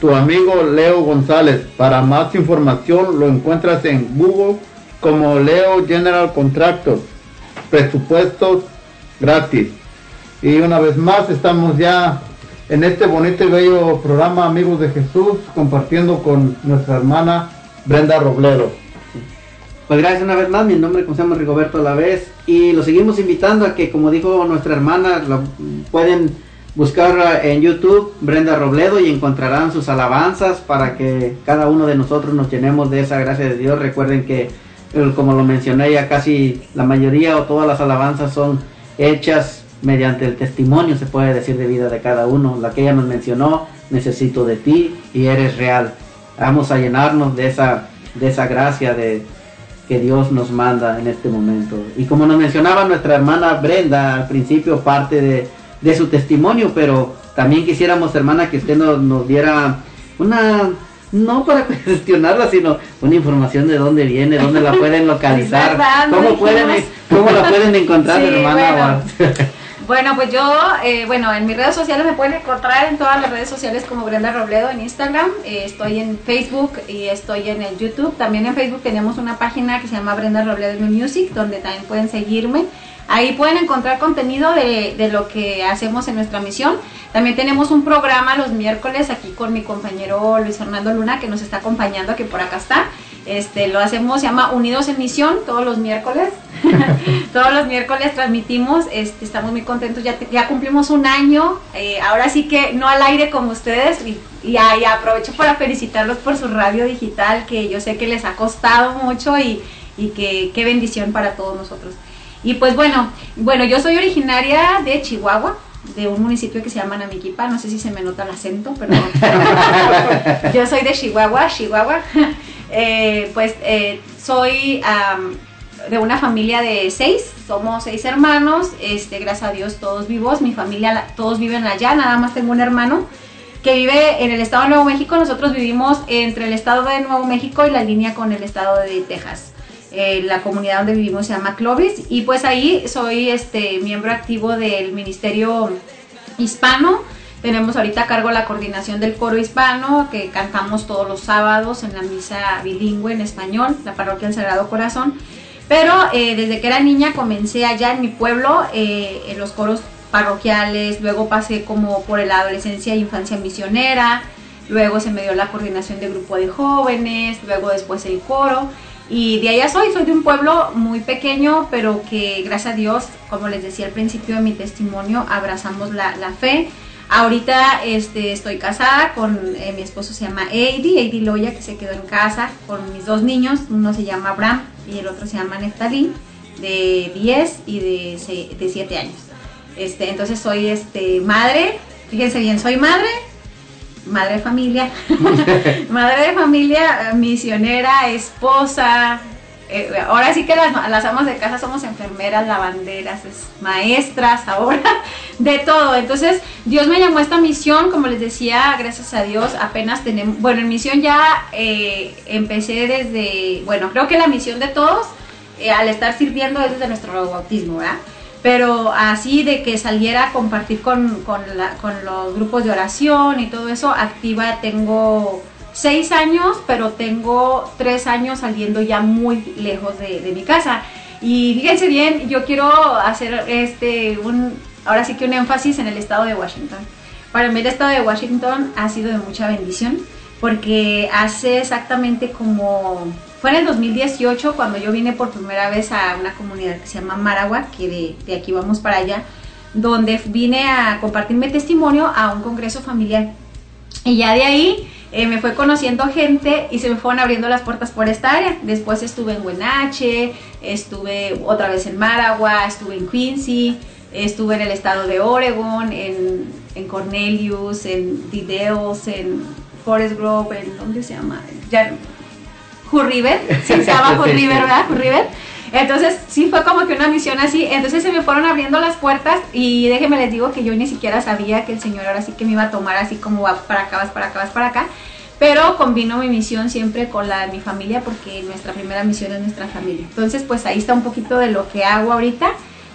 [SPEAKER 2] tu amigo Leo González. Para más información lo encuentras en Google como Leo General Contractor presupuestos gratis. Y una vez más estamos ya en este bonito y bello programa Amigos de Jesús compartiendo con nuestra hermana Brenda Robledo.
[SPEAKER 5] Pues gracias una vez más, mi nombre es José Rigoberto a la vez y lo seguimos invitando a que como dijo nuestra hermana, lo pueden buscar en YouTube Brenda Robledo y encontrarán sus alabanzas para que cada uno de nosotros nos llenemos de esa gracia de Dios. Recuerden que como lo mencioné ya casi la mayoría o todas las alabanzas son hechas mediante el testimonio, se puede decir, de vida de cada uno. La que ella nos mencionó, necesito de ti y eres real. Vamos a llenarnos de esa, de esa gracia de, que Dios nos manda en este momento. Y como nos mencionaba nuestra hermana Brenda al principio, parte de, de su testimonio, pero también quisiéramos, hermana, que usted nos, nos diera una no para cuestionarla, sino una información de dónde viene, dónde la pueden localizar, cómo, pueden, cómo la pueden encontrar, hermana.
[SPEAKER 6] Bueno. pues yo, eh, bueno, en mis redes sociales me pueden encontrar en todas las redes sociales como Brenda Robledo en Instagram, eh, estoy en Facebook y estoy en el YouTube. También en Facebook tenemos una página que se llama Brenda Robledo Music, donde también pueden seguirme. Ahí pueden encontrar contenido de, de lo que hacemos en nuestra misión. También tenemos un programa los miércoles aquí con mi compañero Luis Fernando Luna que nos está acompañando, que por acá está. Este, lo hacemos, se llama Unidos en Misión, todos los miércoles. todos los miércoles transmitimos, este, estamos muy contentos, ya, ya cumplimos un año, eh, ahora sí que no al aire como ustedes, y, y, aprovecho para felicitarlos por su radio digital, que yo sé que les ha costado mucho y, y que qué bendición para todos nosotros. Y pues bueno, bueno, yo soy originaria de Chihuahua, de un municipio que se llama Namiquipa, no sé si se me nota el acento, pero yo soy de Chihuahua, Chihuahua. Eh, pues eh, soy de una familia de seis, somos seis hermanos, este, gracias a Dios todos vivos, mi familia todos viven allá, nada más tengo un hermano que vive en el estado de Nuevo México, nosotros vivimos entre el estado de Nuevo México y la línea con el estado de Texas. Eh, la comunidad donde vivimos se llama Clovis y pues ahí soy este miembro activo del ministerio hispano. Tenemos ahorita a cargo la coordinación del coro hispano que cantamos todos los sábados en la misa bilingüe en español, la parroquia del Sagrado Corazón. Pero eh, desde que era niña comencé allá en mi pueblo eh, en los coros parroquiales, luego pasé como por la adolescencia e infancia misionera, luego se me dio la coordinación de grupo de jóvenes, luego después el coro. Y de allá soy, soy de un pueblo muy pequeño, pero que gracias a Dios, como les decía al principio de mi testimonio, abrazamos la, la fe. Ahorita este, estoy casada con eh, mi esposo, se llama Eddie, Eddie Loya, que se quedó en casa con mis dos niños, uno se llama Abraham y el otro se llama Neftalí, de 10 y de, de 7 años. Este, entonces soy este, madre, fíjense bien, soy madre, madre de familia, madre de familia, misionera, esposa. Eh, ahora sí que las, las amas de casa somos enfermeras, lavanderas, es- maestras, ahora de todo. Entonces Dios me llamó a esta misión, como les decía, gracias a Dios apenas tenemos, bueno, en misión ya eh, empecé desde, bueno, creo que la misión de todos eh, al estar sirviendo es desde nuestro bautismo, ¿verdad? Pero así de que saliera a compartir con, con, la- con los grupos de oración y todo eso, activa tengo seis años, pero tengo tres años saliendo ya muy lejos de, mi casa. Y fíjense bien, yo quiero hacer este un, ahora sí que un énfasis en el estado de Washington. Para mí el estado de Washington ha sido de mucha bendición porque hace exactamente como fue en el 2018 cuando yo vine por primera vez a una comunidad que se llama Maragua, que de, de aquí vamos para allá, donde vine a compartir mi testimonio a un congreso familiar. Y ya de ahí eh, me fue conociendo gente y se me fueron abriendo las puertas por esta área. Después estuve en Huenache, estuve otra vez en Maragua, estuve en Quincy, estuve en el estado de Oregon, en, en Cornelius, en Dideos, en Forest Grove, en ¿dónde se llama? Ya, Hood River, sí, se llama Hood River, ¿verdad? Hood River. Entonces sí fue como que una misión así, entonces se me fueron abriendo las puertas y déjenme les digo que yo ni siquiera sabía que el Señor ahora sí que me iba a tomar así como vas para acá, vas para acá, vas para acá, pero combino mi misión siempre con la de mi familia porque nuestra primera misión es nuestra familia. Entonces pues ahí está un poquito de lo que hago ahorita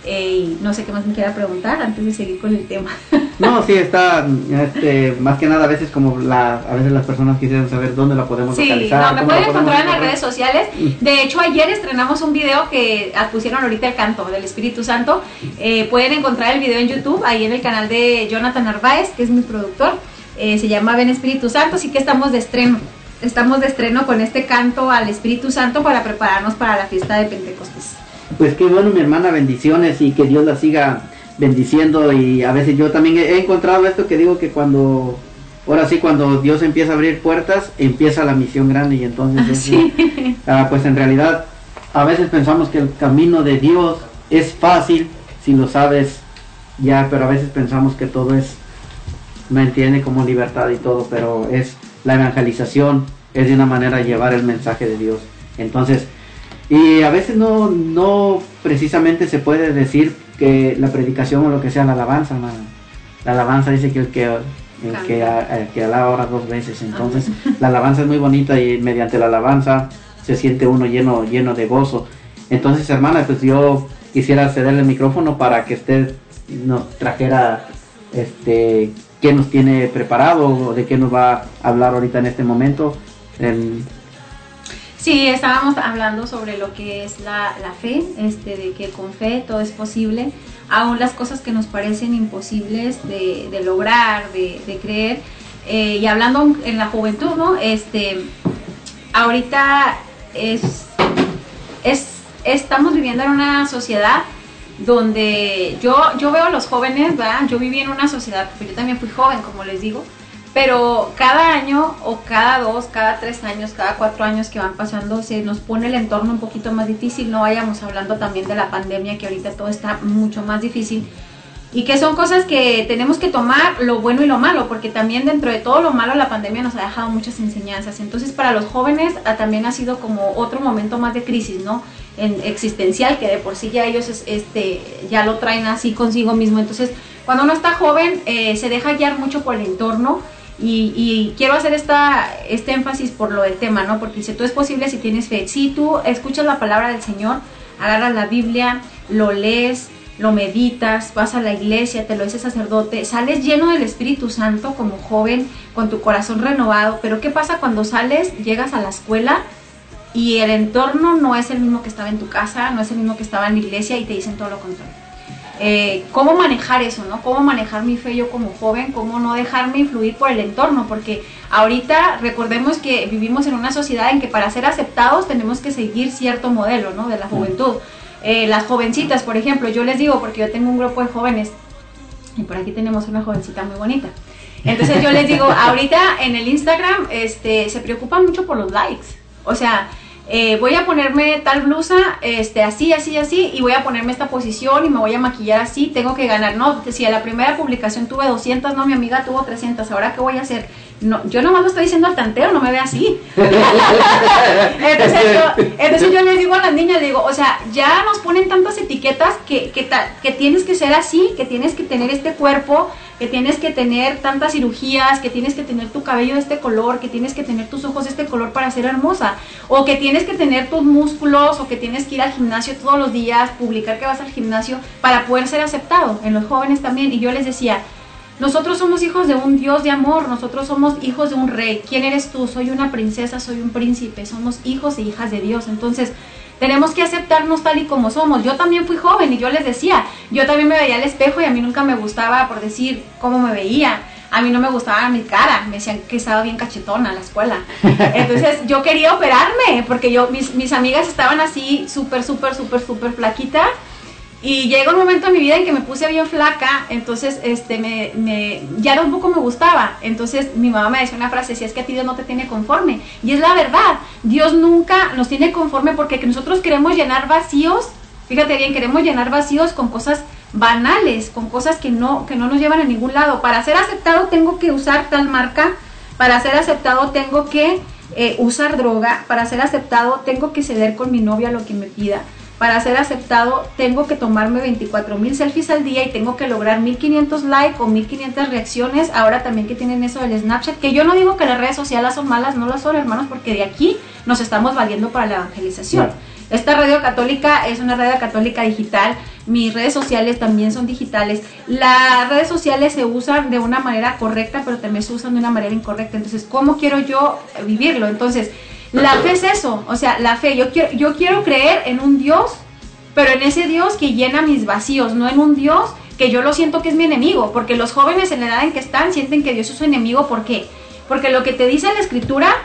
[SPEAKER 6] eh, y no sé qué más me quiera preguntar antes de seguir con el tema.
[SPEAKER 5] No, sí, está, este, más que nada a veces como la, a veces las personas quisieran saber dónde la podemos
[SPEAKER 6] Sí,
[SPEAKER 5] localizar.
[SPEAKER 6] no, me pueden encontrar en las redes sociales. De hecho, ayer estrenamos un video que pusieron ahorita el canto del Espíritu Santo. Eh, pueden encontrar el video en YouTube, ahí en el canal de Jonathan Narváez, que es mi productor. Eh, se llama Ven Espíritu Santo, así que estamos de estreno. Estamos de estreno con este canto al Espíritu Santo para prepararnos para la fiesta de Pentecostés.
[SPEAKER 5] Pues qué bueno, mi hermana, bendiciones y que Dios la siga bendiciendo. Y a veces yo también he encontrado esto que digo que cuando, ahora sí, cuando Dios empieza a abrir puertas, empieza la misión grande y entonces,
[SPEAKER 6] Ah, sí.
[SPEAKER 5] ah, pues en realidad, a veces pensamos que el camino de Dios es fácil si lo sabes ya, pero a veces pensamos que todo es, me entiende, como libertad y todo, pero es la evangelización, es de una manera llevar el mensaje de Dios. Entonces, y a veces no, no precisamente se puede decir que la predicación o lo que sea la alabanza, hermano. La alabanza dice que el que, el que, el que alaba ahora dos veces. Entonces, la alabanza es muy bonita y mediante la alabanza se siente uno lleno, lleno de gozo. Entonces, hermana, pues yo quisiera cederle el micrófono para que usted nos trajera este qué nos tiene preparado o de qué nos va a hablar ahorita en este momento. El-
[SPEAKER 6] Sí, estábamos hablando sobre lo que es la, la fe, este, de que con fe todo es posible, aún las cosas que nos parecen imposibles de, de lograr, de, de creer. Eh, y hablando en la juventud, ¿no? Este, ahorita es, es, estamos viviendo en una sociedad donde yo, yo veo a los jóvenes, ¿verdad? Yo viví en una sociedad, pues yo también fui joven, como les digo, pero cada año o cada dos, cada tres años, cada cuatro años que van pasando, se nos pone el entorno un poquito más difícil. No vayamos hablando también de la pandemia, que ahorita todo está mucho más difícil. Y que son cosas que tenemos que tomar lo bueno y lo malo, porque también dentro de todo lo malo la pandemia nos ha dejado muchas enseñanzas. Entonces para los jóvenes ah, también ha sido como otro momento más de crisis, ¿no? en existencial que de por sí ya ellos es- este ya lo traen así consigo mismo entonces cuando uno está joven eh, se deja guiar mucho por el entorno y, y quiero hacer esta, este énfasis por lo del tema, ¿no? Porque dice, tú es posible si tienes fe. Si tú escuchas la palabra del Señor, agarras la Biblia, lo lees, lo meditas, vas a la iglesia, te lo dice sacerdote, sales lleno del Espíritu Santo como joven, con tu corazón renovado. Pero ¿qué pasa cuando sales, llegas a la escuela y el entorno no es el mismo que estaba en tu casa, no es el mismo que estaba en la iglesia y te dicen todo lo contrario? Eh, cómo manejar eso, ¿no? Cómo manejar mi fe yo como joven, cómo no dejarme influir por el entorno, porque ahorita recordemos que vivimos en una sociedad en que para ser aceptados tenemos que seguir cierto modelo, ¿no? De la juventud. Eh, las jovencitas, por ejemplo, yo les digo, porque yo tengo un grupo de jóvenes, y por aquí tenemos una jovencita muy bonita. Entonces yo les digo, ahorita en el Instagram este, se preocupan mucho por los likes. O sea, eh, voy a ponerme tal blusa, este, así, así, así, y voy a ponerme esta posición y me voy a maquillar así, tengo que ganar. No, si a la primera publicación tuve 200, no, mi amiga tuvo 300, ¿ahora qué voy a hacer? No, yo nomás lo estoy diciendo al tanteo, no me ve así. entonces, yo, entonces yo les digo a las niñas, digo, o sea, ya nos ponen tantas etiquetas que, que, ta- que tienes que ser así, que tienes que tener este cuerpo, que tienes que tener tantas cirugías, que tienes que tener tu cabello de este color, que tienes que tener tus ojos de este color para ser hermosa, o que tienes que tener tus músculos, o que tienes que ir al gimnasio todos los días, publicar que vas al gimnasio para poder ser aceptado, en los jóvenes también. Y yo les decía, nosotros somos hijos de un Dios de amor, nosotros somos hijos de un rey. ¿Quién eres tú? Soy una princesa, soy un príncipe, somos hijos e hijas de Dios. Entonces, tenemos que aceptarnos tal y como somos. Yo también fui joven y yo les decía, yo también me veía al espejo y a mí nunca me gustaba por decir cómo me veía. A mí no me gustaba mi cara, me decían que estaba bien cachetona en la escuela. Entonces yo quería operarme porque yo mis, mis amigas estaban así súper, súper, súper, súper flaquita y llegó un momento en mi vida en que me puse bien flaca, entonces este me, ya tampoco me gustaba. Entonces mi mamá me decía una frase, si es que a ti Dios no te tiene conforme. Y es la verdad, Dios nunca nos tiene conforme porque que nosotros queremos llenar vacíos, fíjate bien, queremos llenar vacíos con cosas banales, con cosas que no, que no nos llevan a ningún lado. Para ser aceptado tengo que usar tal marca, para ser aceptado tengo que eh, usar droga, para ser aceptado tengo que ceder con mi novia lo que me pida. Para ser aceptado tengo que tomarme 24 mil selfies al día y tengo que lograr 1500 likes o 1500 reacciones. Ahora también que tienen eso del Snapchat, que yo no digo que las redes sociales son malas, no las son hermanos, porque de aquí nos estamos valiendo para la evangelización.
[SPEAKER 5] Claro.
[SPEAKER 6] Esta radio católica es una radio católica digital. Mis redes sociales también son digitales. Las redes sociales se usan de una manera correcta, pero también se usan de una manera incorrecta. Entonces, ¿cómo quiero yo vivirlo? Entonces, la fe es eso. O sea, la fe. Yo quiero, yo quiero creer en un Dios, pero en ese Dios que llena mis vacíos, no en un Dios que yo lo siento que es mi enemigo. Porque los jóvenes en la edad en que están sienten que Dios es su enemigo. ¿Por qué? Porque lo que te dice la escritura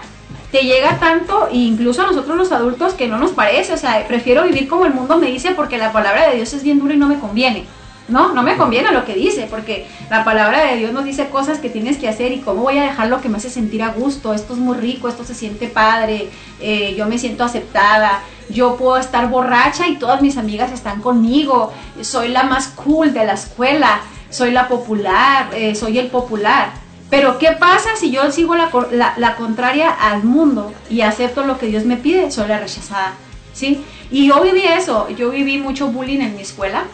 [SPEAKER 6] te llega tanto, e incluso a nosotros los adultos, que no nos parece. O sea, prefiero vivir como el mundo me dice porque la palabra de Dios es bien dura y no me conviene. No, no me conviene lo que dice, porque la palabra de Dios nos dice cosas que tienes que hacer y cómo voy a dejar lo que me hace sentir a gusto. Esto es muy rico, esto se siente padre, eh, yo me siento aceptada, yo puedo estar borracha y todas mis amigas están conmigo, soy la más cool de la escuela, soy la popular, eh, soy el popular. Pero ¿qué pasa si yo sigo la, la contraria al mundo y acepto lo que Dios me pide? Soy la rechazada, ¿sí? Y yo viví eso, yo viví mucho bullying en mi escuela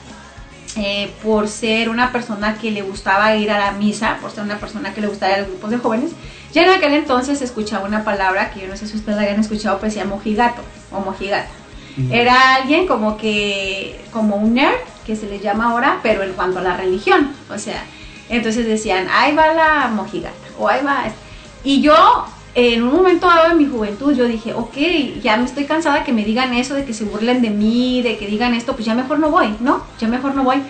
[SPEAKER 6] eh, por ser una persona que le gustaba ir a la misa, por ser una persona que le gustaba ir a los grupos de jóvenes. Ya en aquel entonces escuchaba una palabra que yo no sé si ustedes la hayan escuchado, pero se llama mojigato o mojigato. Era alguien como que, como un nerd, que se le llama ahora, pero en cuanto a la religión. O sea, entonces decían, ahí va la mojigata, o ahí va. este". Y yo, en un momento dado de mi juventud, yo dije, ok, ya me estoy cansada que me digan eso, de que se burlen de mí, de que digan esto, pues ya mejor no voy, ¿no? Ya mejor no voy.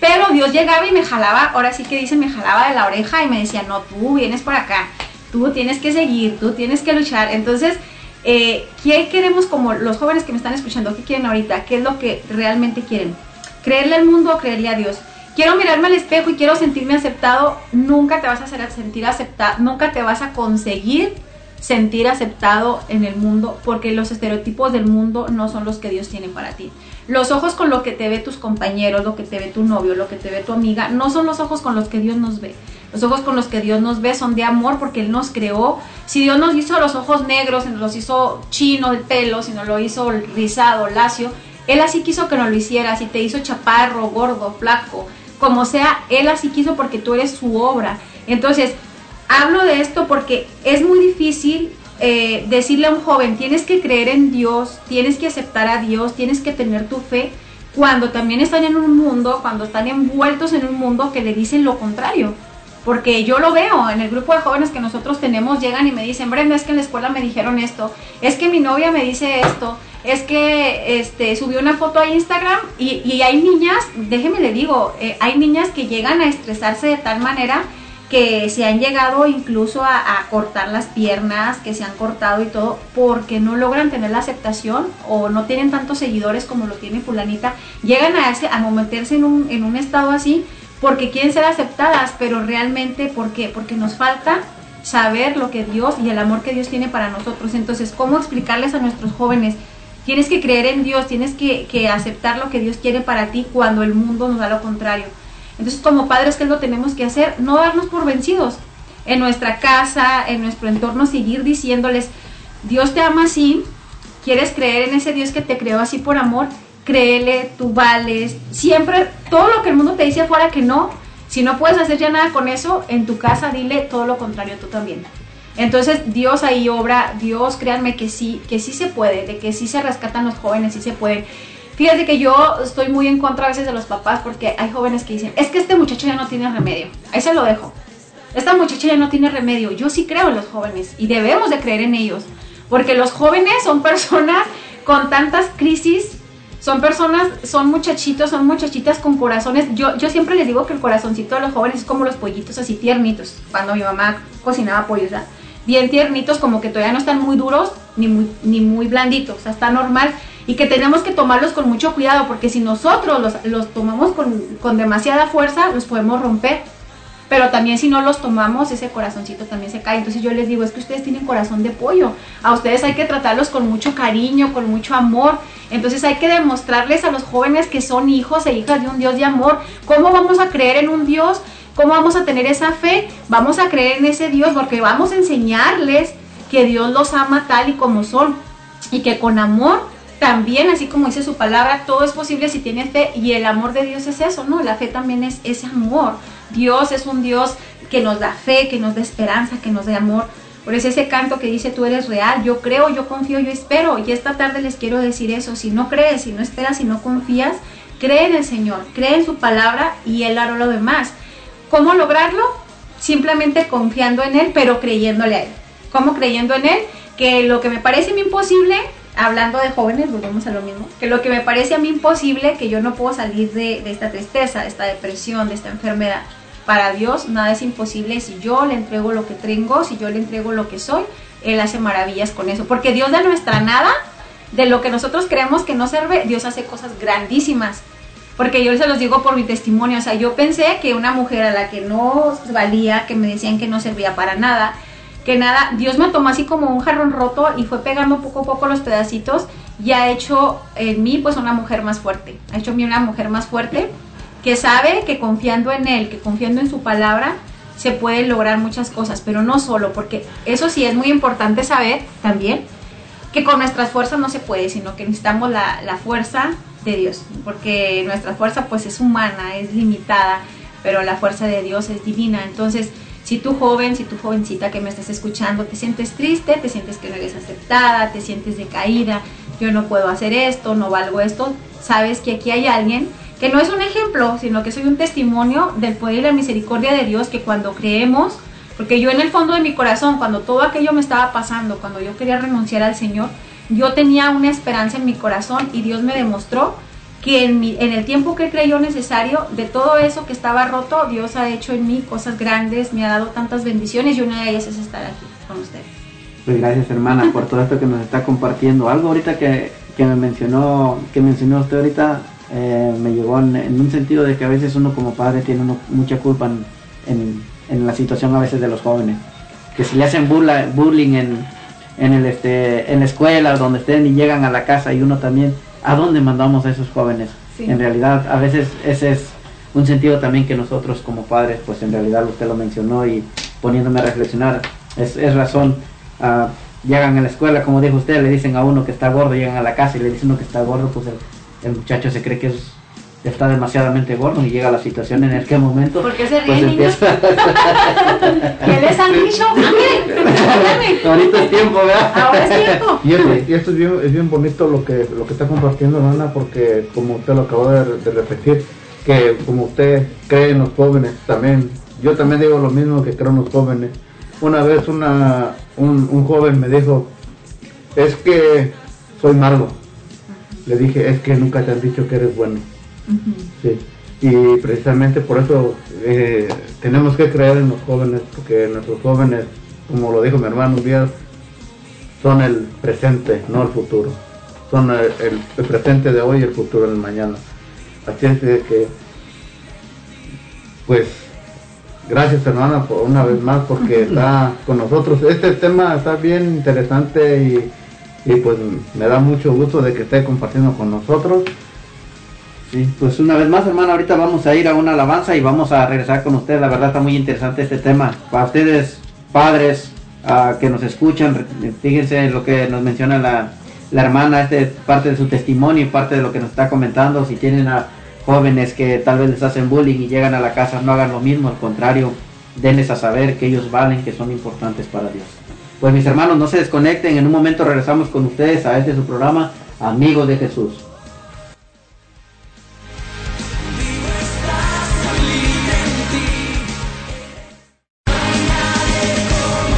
[SPEAKER 6] Pero Dios llegaba y me jalaba, ahora sí que dicen, me jalaba de la oreja y me decía, no, tú vienes por acá, tú tienes que seguir, tú tienes que luchar. Entonces, eh, ¿qué queremos como los jóvenes que me están escuchando? ¿Qué quieren ahorita? ¿Qué es lo que realmente quieren? ¿Creerle al mundo o creerle a Dios? Quiero mirarme al espejo y quiero sentirme aceptado. Nunca te vas a hacer sentir aceptado, nunca te vas a conseguir sentir aceptado en el mundo porque los estereotipos del mundo no son los que Dios tiene para ti. Los ojos con lo que te ve tus compañeros, lo que te ve tu novio, lo que te ve tu amiga, no son los ojos con los que Dios nos ve. Los ojos con los que Dios nos ve son de amor porque Él nos creó. Si Dios nos hizo los ojos negros, nos los hizo chino el pelo, si nos lo hizo rizado, lacio, Él así quiso que nos lo hiciera. Si te hizo chaparro, gordo, flaco, como sea, Él así quiso porque tú eres su obra. Entonces, hablo de esto porque es muy difícil eh, decirle a un joven, tienes que creer en Dios, tienes que aceptar a Dios, tienes que tener tu fe, cuando también están en un mundo, cuando están envueltos en un mundo que le dicen lo contrario. Porque yo lo veo en el grupo de jóvenes que nosotros tenemos, llegan y me dicen, Brenda, es que en la escuela me dijeron esto, es que mi novia me dice esto, es que este, subió una foto a Instagram y, y hay niñas, déjeme le digo, eh, hay niñas que llegan a estresarse de tal manera que se han llegado incluso a, cortar las piernas, que se han cortado y todo, porque no logran tener la aceptación o no tienen tantos seguidores como lo tiene fulanita, llegan a, ese, a meterse en un, en un estado así porque quieren ser aceptadas, pero realmente, ¿por qué? Porque nos falta saber lo que Dios y el amor que Dios tiene para nosotros. Entonces, ¿cómo explicarles a nuestros jóvenes? Tienes que creer en Dios, tienes que, que aceptar lo que Dios quiere para ti cuando el mundo nos da lo contrario. Entonces, como padres, ¿qué es lo que tenemos que hacer? No darnos por vencidos. En nuestra casa, en nuestro entorno, seguir diciéndoles, Dios te ama así, quieres creer en ese Dios que te creó así por amor, créele, tú vales. Siempre, todo lo que el mundo te dice afuera que no, si no puedes hacer ya nada con eso, en tu casa dile todo lo contrario tú también. Entonces Dios ahí obra, Dios créanme que sí, que sí se puede, de que sí se rescatan los jóvenes, sí se puede. Fíjate que yo estoy muy en contra a veces de los papás porque hay jóvenes que dicen, es que este muchacho ya no tiene remedio. Ahí se lo dejo. Esta muchacha ya no tiene remedio. Yo sí creo en los jóvenes y debemos de creer en ellos. Porque los jóvenes son personas con tantas crisis, son personas, son muchachitos, son muchachitas con corazones. Yo, yo siempre les digo que el corazoncito de los jóvenes es como los pollitos así tiernitos. Cuando mi mamá cocinaba pollos, bien tiernitos, como que todavía no están muy duros ni muy, ni muy blanditos. O sea, está normal y que tenemos que tomarlos con mucho cuidado porque si nosotros los, los tomamos con, con, demasiada fuerza los podemos romper. Pero también si no los tomamos ese corazoncito también se cae. Entonces yo les digo es que ustedes tienen corazón de pollo. A ustedes hay que tratarlos con mucho cariño con mucho amor. Entonces hay que demostrarles a los jóvenes que son hijos e hijas de un Dios de amor. Cómo vamos a creer en un Dios cómo vamos a tener esa fe vamos a creer en ese Dios porque vamos a enseñarles que Dios los ama tal y como son y que con amor también, así como dice su palabra, todo es posible si tienes fe y el amor de Dios es eso, ¿no? La fe también es ese amor. Dios es un Dios que nos da fe, que nos da esperanza, que nos da amor. Por eso ese canto que dice tú eres real, yo creo, yo confío, yo espero. Y esta tarde les quiero decir eso, si no crees, si no esperas, si no confías, cree en el Señor, cree en su palabra y Él hará lo demás. ¿Cómo lograrlo? Simplemente confiando en Él, pero creyéndole a Él. ¿Cómo creyendo en Él? Que lo que me parece imposible, hablando de jóvenes, volvemos a lo mismo, que lo que me parece a mí imposible, que yo no puedo salir de, de, esta tristeza, de esta depresión, de esta enfermedad. Para Dios nada es imposible si yo le entrego lo que tengo, si yo le entrego lo que soy, Él hace maravillas con eso. Porque Dios de nuestra nada, de lo que nosotros creemos que no sirve, Dios hace cosas grandísimas. Porque yo se los digo por mi testimonio, o sea, yo pensé que una mujer a la que no valía, que me decían que no servía para nada, que nada, Dios me tomó así como un jarrón roto y fue pegando poco a poco los pedacitos y ha hecho en mí pues una mujer más fuerte, ha hecho en mí una mujer más fuerte que sabe que confiando en Él, que confiando en su palabra, se puede lograr muchas cosas, pero no solo, porque eso sí es muy importante saber también que con nuestras fuerzas no se puede, sino que necesitamos la, la fuerza de Dios, porque nuestra fuerza pues es humana, es limitada, pero la fuerza de Dios es divina, entonces si tú joven, si tú jovencita que me estás escuchando, te sientes triste, te sientes que no eres aceptada, te sientes decaída, yo no puedo hacer esto, no valgo esto, sabes que aquí hay alguien que no es un ejemplo, sino que soy un testimonio del poder y la misericordia de Dios que cuando creemos, porque yo en el fondo de mi corazón, cuando todo aquello me estaba pasando, cuando yo quería renunciar al Señor, yo tenía una esperanza en mi corazón y Dios me demostró que en, mi, en, el tiempo que creyó necesario, de todo eso que estaba roto, Dios ha hecho en mí cosas grandes, me ha dado tantas bendiciones y una de ellas es estar aquí con ustedes.
[SPEAKER 5] Pues gracias hermana por todo esto que nos está compartiendo. Algo ahorita que, que me mencionó, que mencionó usted ahorita, eh, me llegó en, un sentido de que a veces uno como padre tiene uno, mucha culpa en, en, la situación a veces de los jóvenes. Que si le hacen bullying en, en, el, este, en la escuela, donde estén y llegan a la casa y uno también ¿a dónde mandamos a esos jóvenes? Sí. En realidad, a veces ese es un sentido también que nosotros como padres, pues en realidad usted lo mencionó y poniéndome a reflexionar, es, es razón. ah, llegan a la escuela, como dijo usted, le dicen a uno que está gordo, llegan a la casa y le dicen uno que está gordo, pues el, el muchacho se cree que es, está demasiadamente gordo y llega a la situación en el que momento
[SPEAKER 6] ¿Por qué se
[SPEAKER 5] pues
[SPEAKER 6] ríen, niños?
[SPEAKER 5] empieza
[SPEAKER 6] ¿Qué les han dicho?
[SPEAKER 5] Ahorita es tiempo ¿verdad?
[SPEAKER 6] Ahora es tiempo.
[SPEAKER 2] Y, es- y esto es bien, es bien bonito lo que, lo que está compartiendo Ana, porque como usted lo acabó de, de repetir, que como usted cree en los jóvenes también, yo también digo lo mismo que creo en los jóvenes. Una vez una, un, un joven me dijo, es que soy malo. Le dije, es que nunca te han dicho que eres bueno. Sí. Y precisamente por eso eh, tenemos que creer en los jóvenes, porque nuestros jóvenes, como lo dijo mi hermano un día, son el presente, no el futuro. Son el, el- el presente de hoy y el futuro del mañana. Así es de que, pues, gracias hermana por una vez más porque está con nosotros. Este tema está bien interesante y, y pues me da mucho gusto de que esté compartiendo con nosotros.
[SPEAKER 5] Pues una vez más, hermano, ahorita vamos a ir a una alabanza y vamos a regresar con ustedes. La verdad está muy interesante este tema. Para ustedes, padres ah, que nos escuchan, fíjense lo que nos menciona la, la hermana, este es parte de su testimonio y parte de lo que nos está comentando. Si tienen a jóvenes que tal vez les hacen bullying y llegan a la casa, no hagan lo mismo, al contrario, denles a saber que ellos valen, que son importantes para Dios. Pues mis hermanos, no se desconecten, en un momento regresamos con ustedes a este su programa, Amigos de Jesús.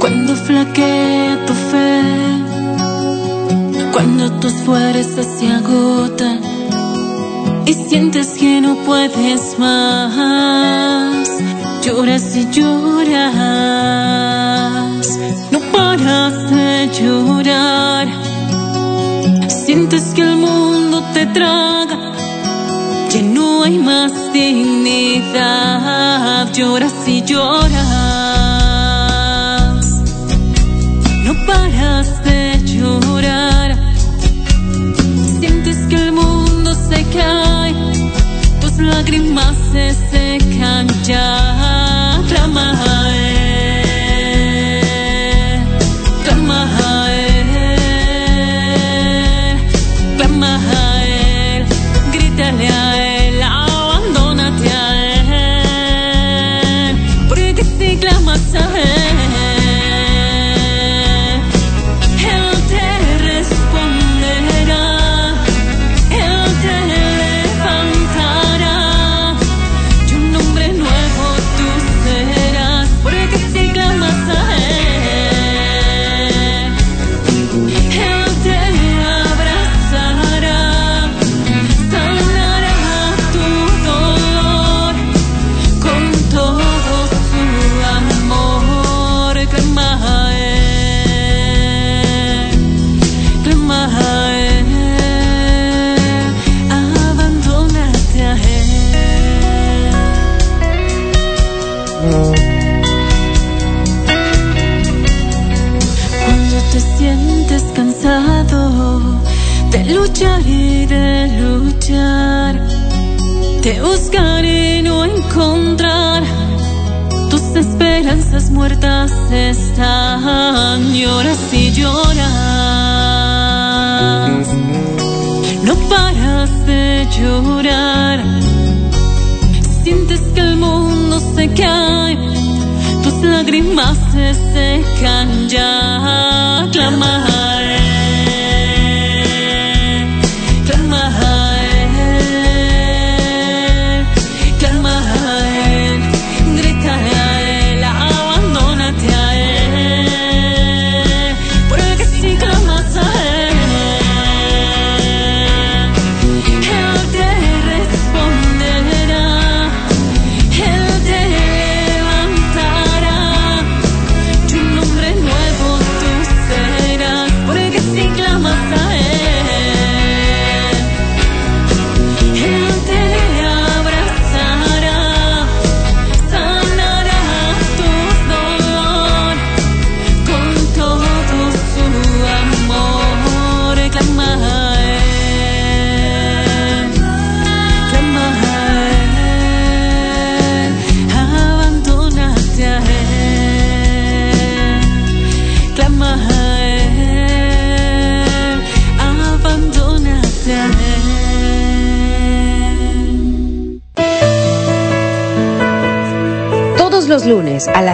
[SPEAKER 8] Cuando flaquea tu fe, cuando tus fuerzas se agotan y sientes que no puedes más, lloras y lloras, no paras de llorar, sientes que el mundo te traga que no hay más dignidad. Lloras y lloras, Sientes que el mundo se cae, tus lágrimas se secan ya.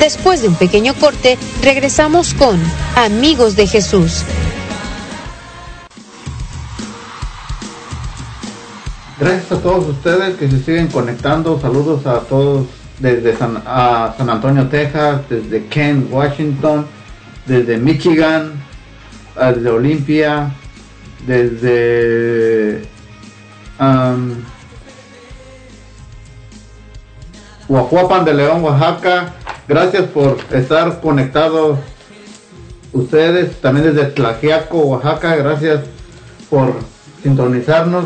[SPEAKER 1] Después de un pequeño corte, regresamos con Amigos de Jesús.
[SPEAKER 2] Gracias a todos ustedes que se siguen conectando. Saludos a todos desde San, Antonio, Texas, desde Kent, Washington, desde Michigan, desde Olimpia, desde um, de León, Oaxaca. Gracias por estar conectados ustedes, también desde Tlajiaco, Oaxaca. Gracias por sintonizarnos.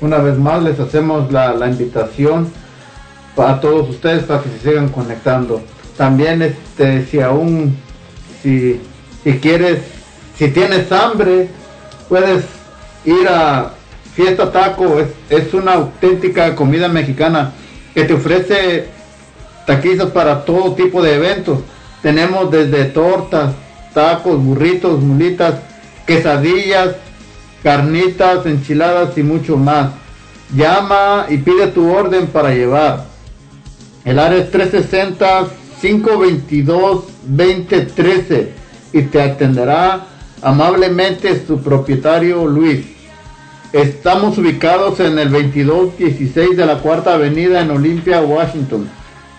[SPEAKER 2] Una vez más les hacemos la, invitación a todos ustedes para que se sigan conectando. También este si aún si, si quieres, si tienes hambre, puedes ir a Fiesta Taco, es, es una auténtica comida mexicana que te ofrece taquizas para todo tipo de eventos. Tenemos desde tortas, tacos, burritos, mulitas, quesadillas, carnitas, enchiladas y mucho más. Llama y pide tu orden para llevar. El área es 360 522 2013 y te atenderá amablemente su propietario Luis. Estamos ubicados en el 2216 de la Cuarta Avenida en Olympia, Washington.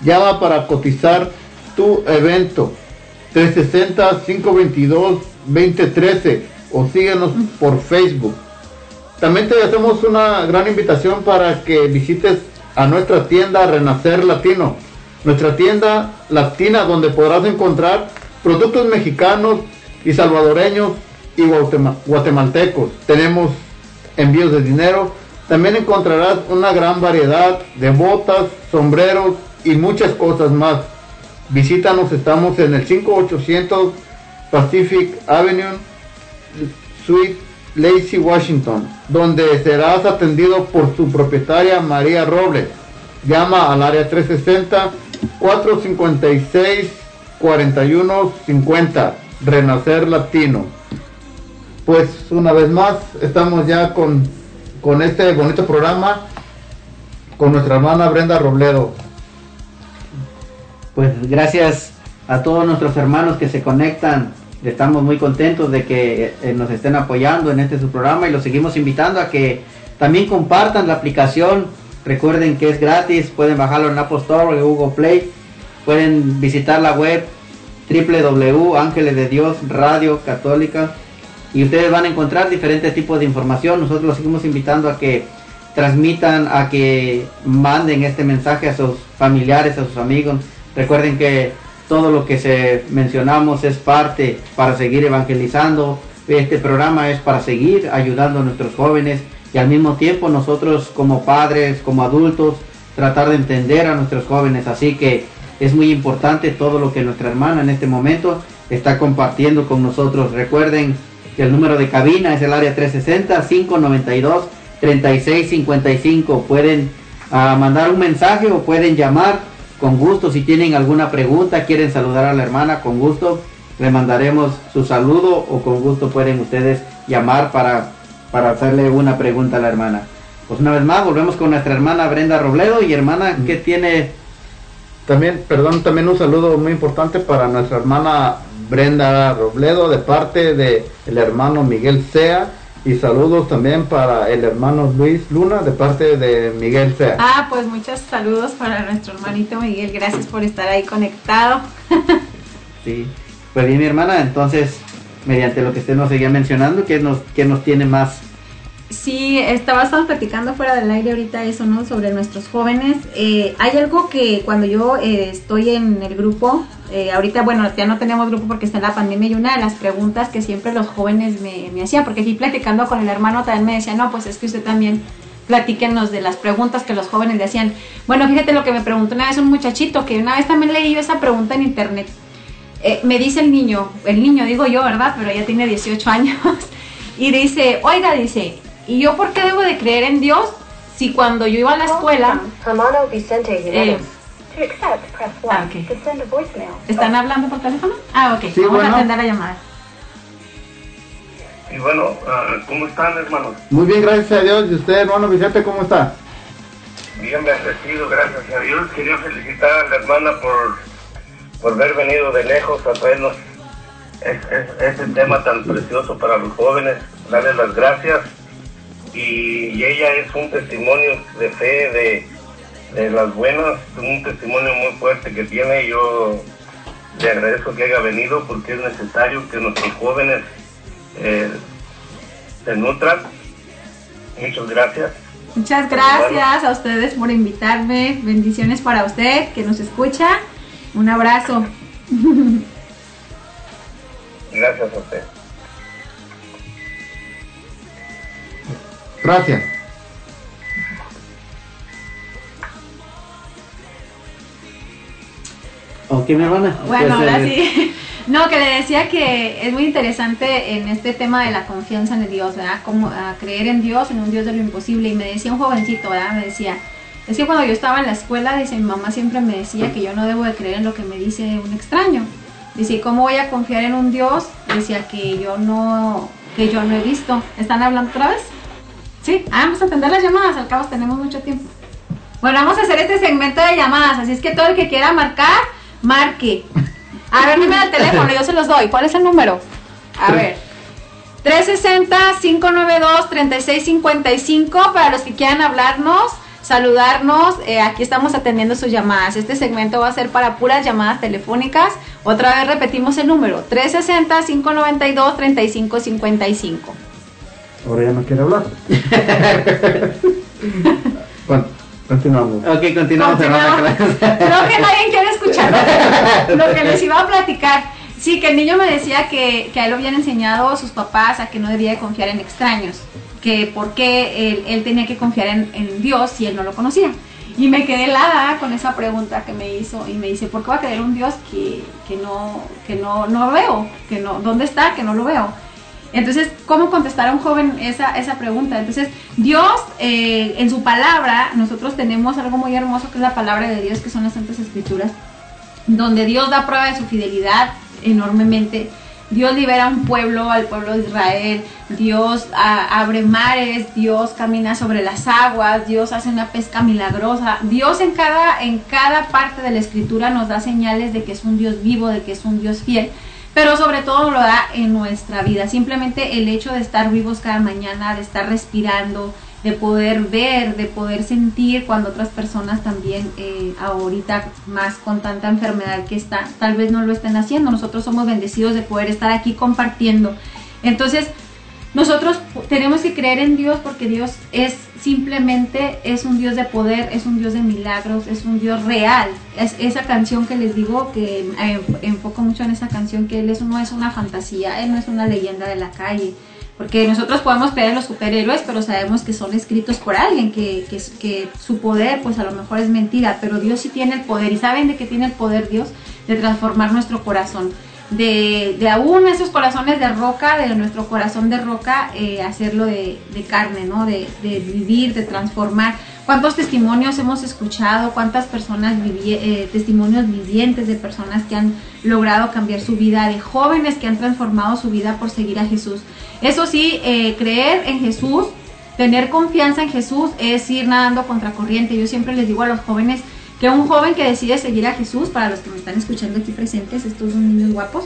[SPEAKER 2] Llama para cotizar tu evento 360-522-2013 o síguenos por Facebook. También te hacemos una gran invitación para que visites a nuestra tienda Renacer Latino. Nuestra tienda latina donde podrás encontrar productos mexicanos y salvadoreños y guatemaltecos. Tenemos envíos de dinero. También encontrarás una gran variedad de botas, sombreros y muchas cosas más. Visítanos, estamos en el 5800 Pacific Avenue, Suite Lacey, Washington, donde serás atendido por su propietaria María Robles. Llama al área 360 456 4150 Renacer Latino. Pues una vez más estamos ya con, con este bonito programa con nuestra hermana Brenda Robledo.
[SPEAKER 5] Pues gracias a todos nuestros hermanos que se conectan. Estamos muy contentos de que eh, nos estén apoyando en este su programa y los seguimos invitando a que también compartan la aplicación. Recuerden que es gratis, pueden bajarlo en Apple Store o Google Play. Pueden visitar la web www Ángeles de Dios Radio Católica y ustedes van a encontrar diferentes tipos de información. Nosotros los seguimos invitando a que transmitan, a que manden este mensaje a sus familiares, a sus amigos. Recuerden que todo lo que se mencionamos es parte para seguir evangelizando. Este programa es para seguir ayudando a nuestros jóvenes y al mismo tiempo nosotros como padres, como adultos, tratar de entender a nuestros jóvenes. Así que es muy importante todo lo que nuestra hermana en este momento está compartiendo con nosotros. Recuerden el número de cabina es el área 360-592-3655. Pueden uh, mandar un mensaje o pueden llamar con gusto. Si tienen alguna pregunta, quieren saludar a la hermana, con gusto le mandaremos su saludo o con gusto pueden ustedes llamar para, para hacerle una pregunta a la hermana. Pues una vez más, volvemos con nuestra hermana Brenda Robledo y hermana, ¿qué tiene?
[SPEAKER 2] También, perdón, también un saludo muy importante para nuestra hermana Brenda Robledo de parte de el hermano Miguel Sea Y saludos también para el hermano Luis Luna de parte de Miguel Sea.
[SPEAKER 6] Ah, pues muchos saludos para nuestro hermanito Miguel. Gracias por estar ahí conectado.
[SPEAKER 5] Sí. Pues bien, mi hermana, entonces, mediante lo que usted nos seguía mencionando, ¿qué nos, qué nos tiene más?
[SPEAKER 6] Sí, estabas platicando fuera del aire ahorita eso, ¿no? Sobre nuestros jóvenes. Eh, hay algo que cuando yo eh, estoy en el grupo, eh, ahorita, bueno, ya no tenemos grupo porque está en la pandemia y una de las preguntas que siempre los jóvenes me, me hacían, porque aquí platicando con el hermano también me decía, no, pues es que usted también platíquenos de las preguntas que los jóvenes le hacían. Bueno, fíjate lo que me preguntó una vez un muchachito, que una vez también leí yo esa pregunta en internet. Eh, me dice el niño, el niño digo yo, ¿verdad? Pero ya tiene 18 años. Y dice, oiga, dice, ¿y yo por qué debo de creer en Dios si cuando yo iba a la escuela...
[SPEAKER 9] Hermano Vicente
[SPEAKER 6] eh,
[SPEAKER 9] Jiménez. To accept, press 1.
[SPEAKER 6] Ah, ok.
[SPEAKER 9] To send a voicemail.
[SPEAKER 6] ¿Están hablando por teléfono? Ah, ok.
[SPEAKER 2] Sí,
[SPEAKER 6] Vamos
[SPEAKER 2] bueno.
[SPEAKER 6] a atender la llamada.
[SPEAKER 10] Y bueno, ah, ¿cómo están hermanos?
[SPEAKER 2] Muy bien, gracias a Dios. ¿Y usted, hermano Vicente, cómo está?
[SPEAKER 10] Bien bendecido, gracias a Dios. Quería felicitar a la hermana por, por haber venido de lejos a traernos es- es- ese tema tan precioso para los jóvenes. Darle las gracias. Y, y ella es un testimonio de fe, de, de las buenas, un testimonio muy fuerte que tiene. Yo le agradezco que haya venido porque es necesario que nuestros jóvenes eh, se nutran. Muchas gracias.
[SPEAKER 6] Muchas gracias a ustedes por invitarme. Bendiciones para usted que nos escucha. Un abrazo.
[SPEAKER 10] Gracias a usted.
[SPEAKER 2] Gracias.
[SPEAKER 5] Ok, mi hermana.
[SPEAKER 6] Bueno, ahora sí. No, que le decía que es muy interesante en este tema de la confianza en Dios, ¿verdad? Como a creer en Dios, en un Dios de lo imposible. Y me decía un jovencito, ¿verdad? Me decía, es que cuando yo estaba en la escuela, dice, mi mamá siempre me decía que yo no debo de creer en lo que me dice un extraño. Dice, "¿Y ¿cómo voy a confiar en un Dios? Decía que yo no, que yo no he visto. ¿Están hablando otra vez? Sí, ah, vamos a atender las llamadas, al cabo tenemos mucho tiempo. Bueno, vamos a hacer este segmento de llamadas, así es que todo el que quiera marcar, marque. A ver, número de teléfono, yo se los doy. ¿Cuál es el número? A ver. 360-592-3655 para los que quieran hablarnos, saludarnos. eh, aquí estamos atendiendo sus llamadas. Este segmento va a ser para puras llamadas telefónicas. Otra vez repetimos el número. 360-592-3555.
[SPEAKER 2] Ahora ya no quiere hablar. bueno, continuamos.
[SPEAKER 5] Ok, continuamos.
[SPEAKER 6] Creo que nadie quiere escuchar lo que les iba a platicar. Sí, que el niño me decía que, que a él lo habían enseñado sus papás a que no debía de confiar en extraños, que por qué él, él tenía que confiar en, en Dios si él no lo conocía. Y me quedé helada con esa pregunta que me hizo y me dice, ¿por qué va a creer un Dios que, que, no, que no, no veo? Que no, ¿Dónde está? Que no lo veo. Entonces, ¿cómo contestar a un joven esa, esa pregunta? Entonces, Dios, eh, en su palabra, nosotros tenemos algo muy hermoso que es la palabra de Dios, que son las Santas Escrituras, donde Dios da prueba de su fidelidad enormemente. Dios libera a un pueblo, al pueblo de Israel. Dios abre mares, Dios camina sobre las aguas, Dios hace una pesca milagrosa. Dios en cada, en cada parte de la escritura nos da señales de que es un Dios vivo, de que es un Dios fiel pero sobre todo lo da en nuestra vida. Simplemente el hecho de estar vivos cada mañana, de estar respirando, de poder ver, de poder sentir cuando otras personas también eh, ahorita más con tanta enfermedad que está, tal vez no lo estén haciendo. Nosotros somos bendecidos de poder estar aquí compartiendo. Entonces, nosotros tenemos que creer en Dios porque Dios es simplemente es un Dios de poder, es un Dios de milagros, es un Dios real. Es esa canción que les digo que eh, enfoco mucho en esa canción que él es, no es una fantasía, él no es una leyenda de la calle. Porque nosotros podemos creer en los superhéroes, pero sabemos que son escritos por alguien, que, que, que su poder pues a lo mejor es mentira, pero Dios sí tiene el poder. ¿Y saben de qué tiene el poder Dios? De transformar nuestro corazón de, de aún esos corazones de roca, de nuestro corazón de roca, eh, hacerlo de, de carne, ¿no? De, de vivir, de transformar. ¿Cuántos testimonios hemos escuchado? ¿Cuántas personas, vivi eh, testimonios vivientes de personas que han logrado cambiar su vida, de jóvenes que han transformado su vida por seguir a Jesús? Eso sí, eh, creer en Jesús, tener confianza en Jesús es ir nadando contra corriente. Yo siempre les digo a los jóvenes, que un joven que decide seguir a Jesús, para los que me están escuchando aquí presentes, estos son niños guapos,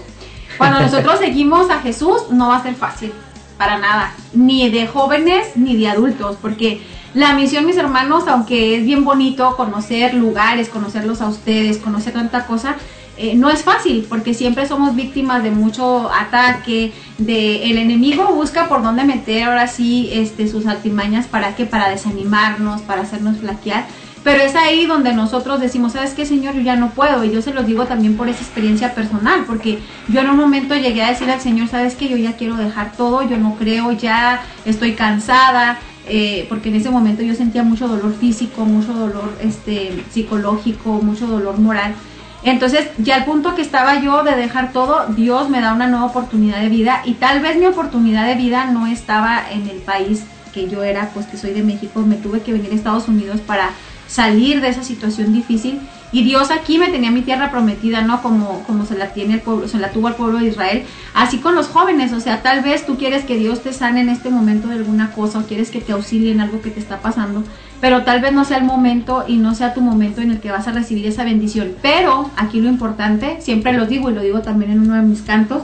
[SPEAKER 6] cuando nosotros seguimos a Jesús no va a ser fácil. para nada, ni de jóvenes ni de adultos, porque la misión, mis hermanos, aunque es bien bonito conocer lugares, conocerlos a ustedes, conocer tanta cosa, eh, no es fácil porque siempre somos víctimas de mucho ataque, de el enemigo busca por dónde meter ahora sí este, sus artimañas para que para desanimarnos, para hacernos flaquear. Pero es ahí donde nosotros decimos, ¿sabes qué, Señor? Yo ya no puedo. Y yo se los digo también por esa experiencia personal, porque yo en un momento llegué a decir al Señor, ¿sabes qué? Yo ya quiero dejar todo, yo no creo, ya estoy cansada, eh, porque en ese momento yo sentía mucho dolor físico, mucho dolor este, psicológico, mucho dolor moral. Entonces, ya al punto que estaba yo de dejar todo, Dios me da una nueva oportunidad de vida y tal vez mi oportunidad de vida no estaba en el país que yo era, pues que soy de México, me tuve que venir a Estados Unidos para salir de esa situación difícil y Dios aquí me tenía mi tierra prometida, ¿no? Como, como se la tiene el pueblo, se la tuvo el pueblo de Israel, así con los jóvenes, o sea, tal vez tú quieres que Dios te sane en este momento de alguna cosa o quieres que te auxilie en algo que te está pasando, pero tal vez no sea el momento y no sea tu momento en el que vas a recibir esa bendición. Pero aquí lo importante, siempre lo digo y lo digo también en uno de mis cantos,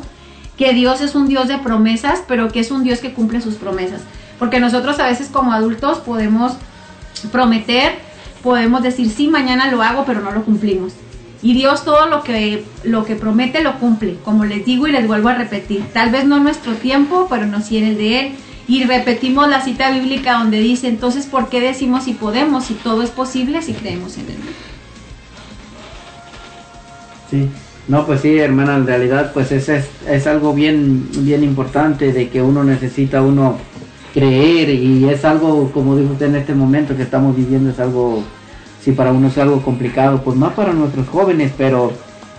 [SPEAKER 6] que Dios es un Dios de promesas, pero que es un Dios que cumple sus promesas. Porque nosotros a veces como adultos podemos prometer, podemos decir sí, mañana lo hago, pero no lo cumplimos. Y Dios todo lo que, lo que promete lo cumple, como les digo y les vuelvo a repetir. Tal vez no en nuestro tiempo, pero no si en el de Él. Y repetimos la cita bíblica donde dice, entonces, ¿por qué decimos si podemos, si todo es posible, si creemos en Él?
[SPEAKER 5] Sí, no, pues sí, hermana, en realidad, pues es, es, es algo bien, bien importante de que uno necesita uno creer y es algo, como dijo usted en este momento que estamos viviendo, es algo, si para uno es algo complicado, pues más para nuestros jóvenes, pero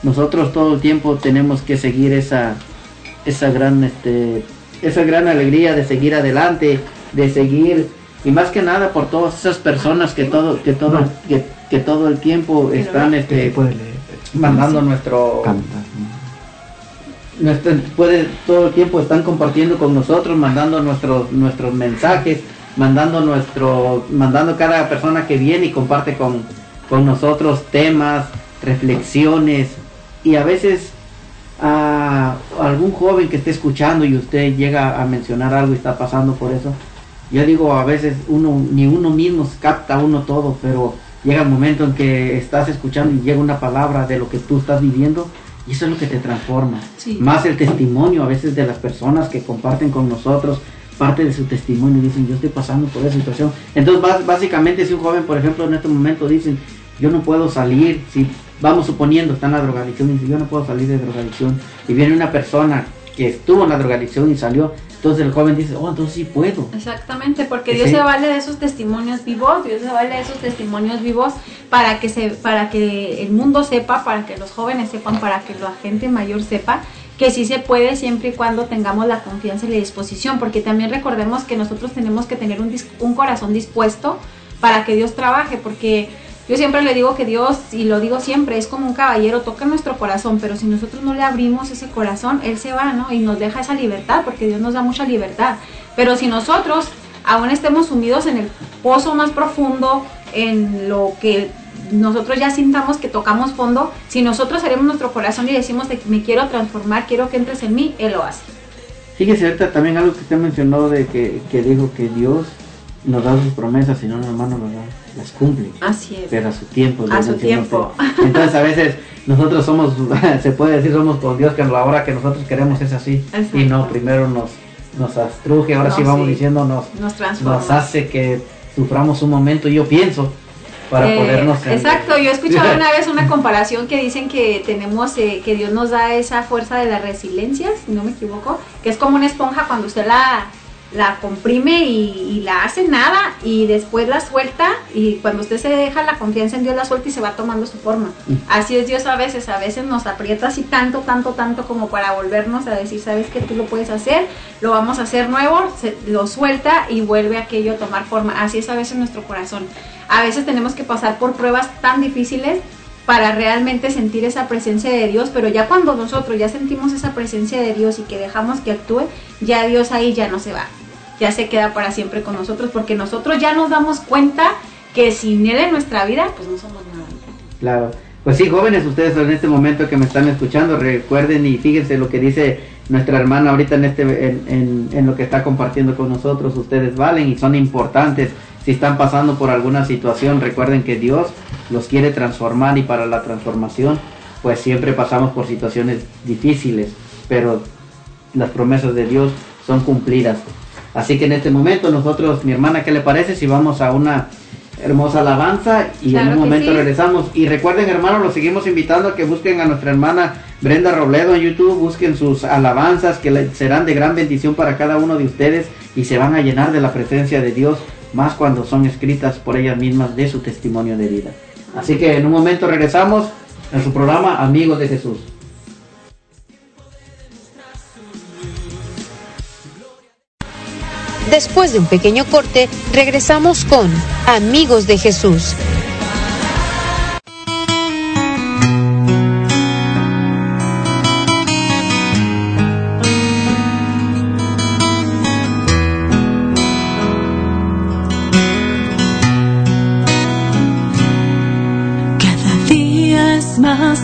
[SPEAKER 5] nosotros todo el tiempo tenemos que seguir esa, esa gran, este, esa gran alegría de seguir adelante, de seguir y más que nada por todas esas personas que todo, que todo, que, que todo el tiempo están, este, mandando nuestro nuestro, puede, todo el tiempo están compartiendo con nosotros, mandando nuestros nuestros mensajes, mandando nuestro, mandando cada persona que viene y comparte con, con nosotros temas, reflexiones y a veces a algún joven que esté escuchando y usted llega a mencionar algo y está pasando por eso. Yo digo, a veces uno ni uno mismo capta uno todo, pero llega el momento en que estás escuchando y llega una palabra de lo que tú estás viviendo y eso es lo que te transforma.
[SPEAKER 6] Sí.
[SPEAKER 5] Más el testimonio a veces de las personas que comparten con nosotros parte de su testimonio. Dicen, yo estoy pasando por esa situación. Entonces, bás- básicamente, si un joven, por ejemplo, en este momento dicen, yo no puedo salir, si vamos suponiendo, está en la drogadicción, y dice, yo no puedo salir de drogadicción. Y viene una persona que estuvo en la drogadicción y salió, entonces el joven dice, oh, entonces sí puedo.
[SPEAKER 6] Exactamente, porque
[SPEAKER 5] Sí.
[SPEAKER 6] Dios se vale de esos testimonios vivos, Dios se vale de esos testimonios vivos para que se, para que el mundo sepa, para que los jóvenes sepan, para que la gente mayor sepa que sí se puede siempre y cuando tengamos la confianza y la disposición, porque también recordemos que nosotros tenemos que tener un, un corazón dispuesto para que Dios trabaje, porque yo siempre le digo que Dios, y lo digo siempre, es como un caballero, toca nuestro corazón, pero si nosotros no le abrimos ese corazón, Él se va, ¿no? Y nos deja esa libertad, porque Dios nos da mucha libertad. Pero si nosotros aún estemos sumidos en el pozo más profundo, en lo que nosotros ya sintamos que tocamos fondo, si nosotros haremos nuestro corazón y decimos de que me quiero transformar, quiero que entres en mí, Él lo hace.
[SPEAKER 5] Fíjese ahorita también algo que usted mencionó de que, que dijo que Dios nos da sus promesas, si no, hermano, nos da- las cumple.
[SPEAKER 6] Así es.
[SPEAKER 5] pero a su tiempo.
[SPEAKER 6] A su tiempo.
[SPEAKER 5] usted. Entonces a veces nosotros somos, se puede decir somos con Dios que a la hora que nosotros queremos es así.
[SPEAKER 6] Exacto.
[SPEAKER 5] Y no, primero nos, nos astruje, ahora
[SPEAKER 6] No,
[SPEAKER 5] sí vamos
[SPEAKER 6] sí.
[SPEAKER 5] diciendo nos,
[SPEAKER 6] Nos transforma.
[SPEAKER 5] nos hace que suframos un momento, yo pienso, para
[SPEAKER 6] Eh,
[SPEAKER 5] podernos...
[SPEAKER 6] Exacto, yo he escuchado una vez una comparación que dicen que tenemos, eh, que Dios nos da esa fuerza de la resiliencia, si no me equivoco, que es como una esponja cuando usted la, la comprime y, y la hace nada y después la suelta y cuando usted se deja la confianza en Dios la suelta y se va tomando su forma.
[SPEAKER 5] Mm.
[SPEAKER 6] Así es Dios a veces, a veces nos aprieta así tanto, tanto, tanto como para volvernos a decir, sabes que tú lo puedes hacer, lo vamos a hacer nuevo, se- lo suelta y vuelve aquello a tomar forma. Así es a veces nuestro corazón. A veces tenemos que pasar por pruebas tan difíciles para realmente sentir esa presencia de Dios, pero ya cuando nosotros ya sentimos esa presencia de Dios y que dejamos que actúe, ya Dios ahí ya no se va, ya se queda para siempre con nosotros, porque nosotros ya nos damos cuenta que sin Él en nuestra vida, pues no somos nada.
[SPEAKER 5] Claro. Pues sí, jóvenes, ustedes en este momento que me están escuchando, recuerden y fíjense lo que dice nuestra hermana ahorita en, este, en, lo que está compartiendo con nosotros. Ustedes valen y son importantes. Si están pasando por alguna situación, recuerden que Dios los quiere transformar y para la transformación, pues siempre pasamos por situaciones difíciles, pero las promesas de Dios son cumplidas. Así que en este momento nosotros, mi hermana, ¿qué le parece si vamos a una hermosa alabanza y
[SPEAKER 6] Claro
[SPEAKER 5] en un momento
[SPEAKER 6] sí.
[SPEAKER 5] regresamos? Y recuerden, hermanos, los seguimos invitando a que busquen a nuestra hermana Brenda Robledo en YouTube, busquen sus alabanzas que serán de gran bendición para cada uno de ustedes y se van a llenar de la presencia de Dios, más cuando son escritas por ellas mismas de su testimonio de vida. Así que en un momento regresamos en su programa Amigos de Jesús.
[SPEAKER 1] Después de un pequeño corte, regresamos con Amigos de Jesús.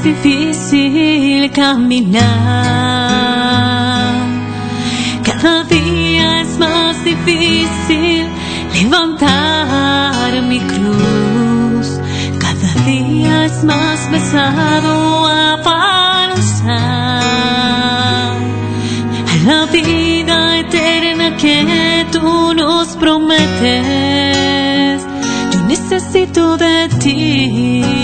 [SPEAKER 8] Difícil caminar. Cada día es más difícil levantar mi cruz. Cada día es más pesado avanzar a la vida eterna que tú nos prometes. Yo necesito de ti,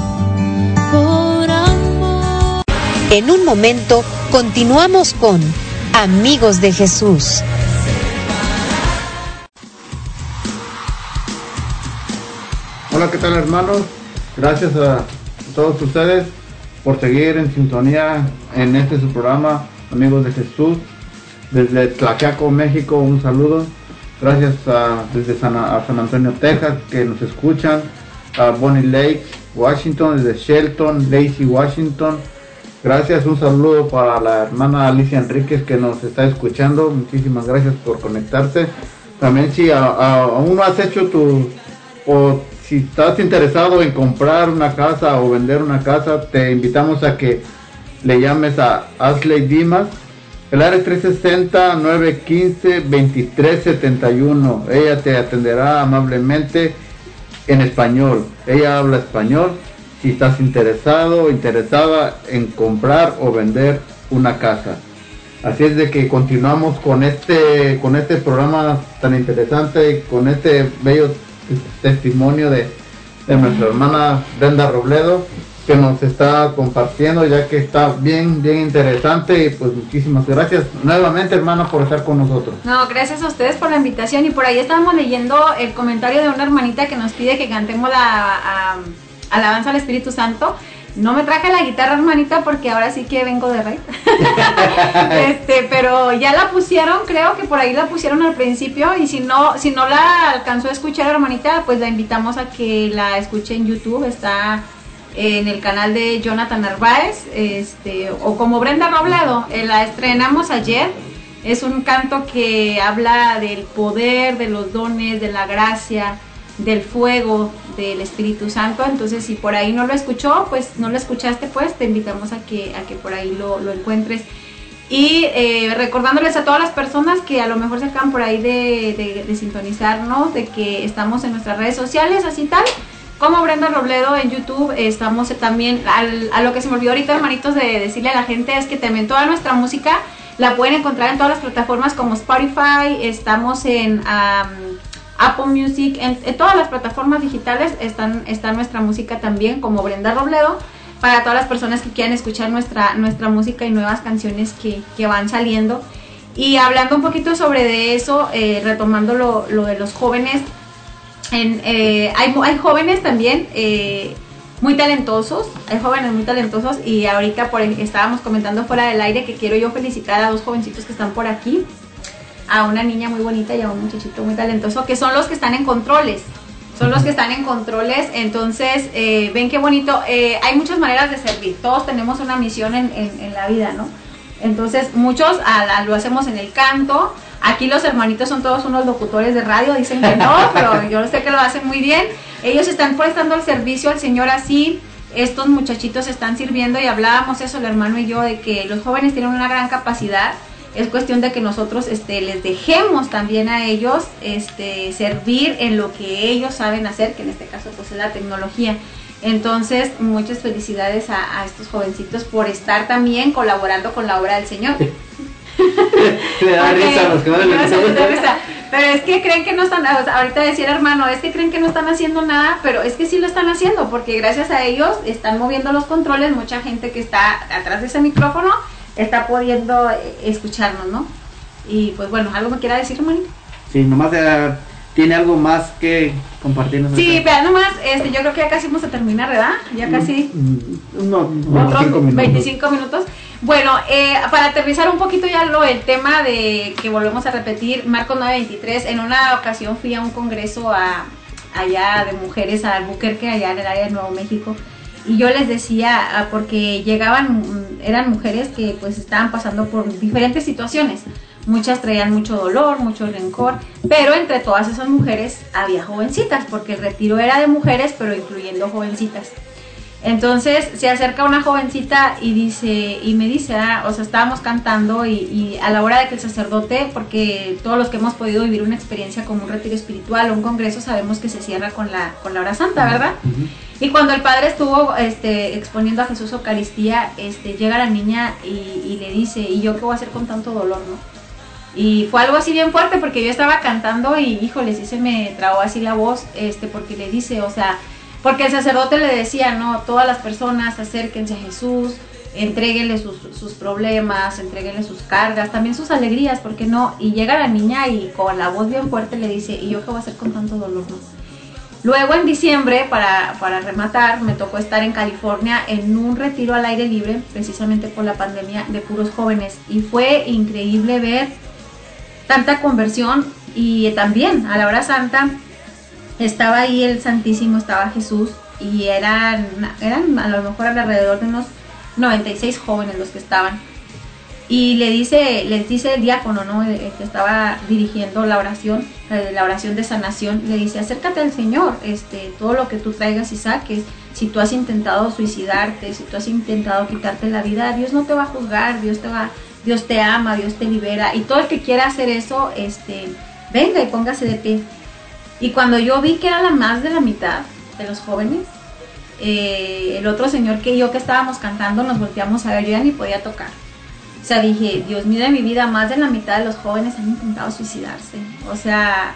[SPEAKER 1] En un momento continuamos con Amigos de Jesús.
[SPEAKER 2] Hola, ¿qué tal hermanos? Gracias a todos ustedes por seguir en sintonía en este su programa, Amigos de Jesús. Desde Tlaxiaco, México, un saludo. Gracias a, desde San, a San Antonio, Texas, que nos escuchan. A Bonnie Lake, Washington, desde Shelton, Lacey, Washington. Gracias, un saludo para la hermana Alicia Enríquez que nos está escuchando. Muchísimas gracias por conectarse. También si aún no has hecho tu, o si estás interesado en comprar una casa o vender una casa, te invitamos a que le llames a Ashley Dimas. El área es 360-915-2371. Ella te atenderá amablemente en español. Ella habla español. Si estás interesado o interesada en comprar o vender una casa. Así es de que continuamos con este con este programa tan interesante y con este bello testimonio de, de nuestra hermana Brenda Robledo que nos está compartiendo ya que está bien bien interesante y pues muchísimas gracias nuevamente hermana por estar con nosotros.
[SPEAKER 6] No, gracias a ustedes por la invitación y por ahí estábamos leyendo el comentario de una hermanita que nos pide que cantemos la alabanza al Espíritu Santo. No me traje la guitarra, hermanita, porque ahora sí que vengo de rey. este, pero ya la pusieron, creo que por ahí la pusieron al principio y si no, si no la alcanzó a escuchar, hermanita, pues la invitamos a que la escuche en YouTube. Está en el canal de Jonathan Narváez, este, o como Brenda Robledo. Eh, la estrenamos ayer. Es un canto que habla del poder, de los dones, de la gracia, del fuego, del Espíritu Santo. Entonces, si por ahí no lo escuchó, pues no lo escuchaste, pues te invitamos a que, a que por ahí lo, lo encuentres. Y eh, recordándoles a todas las personas que a lo mejor se acaban por ahí de, de, de sintonizarnos, de que estamos en nuestras redes sociales, así tal, como Brenda Robledo en YouTube, estamos también, a lo que se me olvidó ahorita, hermanitos, de decirle a la gente es que también toda nuestra música la pueden encontrar en todas las plataformas como Spotify, estamos en Apple Music, en, todas las plataformas digitales están, está nuestra música también como Brenda Robledo para todas las personas que quieran escuchar nuestra, nuestra música y nuevas canciones que, que van saliendo. Y hablando un poquito sobre de eso, eh, retomando lo, lo de los jóvenes, en, eh, hay, hay jóvenes también eh, muy talentosos, hay jóvenes muy talentosos y ahorita por, estábamos comentando fuera del aire que quiero yo felicitar a dos jovencitos que están por aquí, a una niña muy bonita y a un muchachito muy talentoso, que son los que están en controles. Son los que están en controles, entonces eh, ven qué bonito. eh, hay muchas maneras de servir, todos tenemos una misión en, en- en la vida, ¿no? Entonces muchos a la- lo hacemos en el canto. Aquí los hermanitos son todos unos locutores de radio, dicen que no, pero yo sé que lo hacen muy bien. Ellos están prestando el servicio al Señor así. Estos muchachitos están sirviendo y hablábamos eso el hermano y yo de que los jóvenes tienen una gran capacidad. Es cuestión de que nosotros este, les dejemos también a ellos este, servir en lo que ellos saben hacer, que en este caso pues es la tecnología. Entonces, muchas felicidades a, a estos jovencitos por estar también colaborando con la obra del Señor.
[SPEAKER 5] Le da risa a los que
[SPEAKER 6] no, da risa. Pero es que creen que no están, ahorita decía el hermano, es que creen que no están haciendo nada, pero es que sí lo están haciendo, porque gracias a ellos están moviendo los controles, mucha gente que está atrás de ese micrófono está pudiendo eh, escucharnos, ¿no? Y pues bueno, ¿algo me quiera decir, hermanito?
[SPEAKER 5] Sí, nomás eh, tiene algo más que compartirnos.
[SPEAKER 6] Sí, vean nomás, este, yo creo que ya casi vamos a terminar, ¿verdad? Ya casi
[SPEAKER 2] Mm, No,
[SPEAKER 6] otros
[SPEAKER 2] 25 minutos.
[SPEAKER 6] 25 minutos. Bueno, eh, para aterrizar un poquito ya lo el tema de que volvemos a repetir, Marcos 923, en una ocasión fui a un congreso a, allá de mujeres a Albuquerque, allá en el área de Nuevo México, y yo les decía, ah, porque llegaban, mm, eran mujeres que pues estaban pasando por diferentes situaciones. Muchas traían mucho dolor, mucho rencor, pero entre todas esas mujeres había jovencitas, porque el retiro era de mujeres, pero incluyendo jovencitas. Entonces se acerca una jovencita y dice, y me dice, ah, o sea, estábamos cantando y, y a la hora de que el sacerdote, porque todos los que hemos podido vivir una experiencia como un retiro espiritual o un congreso, sabemos que se cierra con la, con la hora santa, ¿verdad? Y cuando el padre estuvo este, exponiendo a Jesús Eucaristía, este, llega la niña y, le dice, ¿y yo qué voy a hacer con tanto dolor, no? Y fue algo así bien fuerte porque yo estaba cantando y híjole, sí se me trabó así la voz, este, porque le dice, o sea, porque el sacerdote le decía, no, todas las personas acérquense a Jesús, entréguenle sus, problemas, entréguenle sus cargas, también sus alegrías, ¿por qué no? Y llega la niña y con la voz bien fuerte le dice, ¿y yo qué voy a hacer con tanto dolor, no? Luego en diciembre, para, para rematar, me tocó estar en California en un retiro al aire libre, precisamente por la pandemia, de puros jóvenes. Y fue increíble ver tanta conversión y también a la hora santa estaba ahí el Santísimo, estaba Jesús y eran, eran a lo mejor alrededor de unos 96 jóvenes los que estaban. Y le dice, les dice el diácono, ¿no? Que estaba dirigiendo la oración, la oración de sanación, le dice, acércate al Señor, este, todo lo que tú traigas y saques, si tú has intentado suicidarte, si tú has intentado quitarte la vida, Dios no te va a juzgar, Dios te va, Dios te ama, Dios te libera, y todo el que quiera hacer eso, este, venga y póngase de pie. Y cuando yo vi que era la más de la mitad de los jóvenes, eh, el otro señor que yo que estábamos cantando nos volteamos a ver, yo ya ni podía tocar. O sea, dije, Dios mío de mi vida, más de la mitad de los jóvenes han intentado suicidarse. O sea,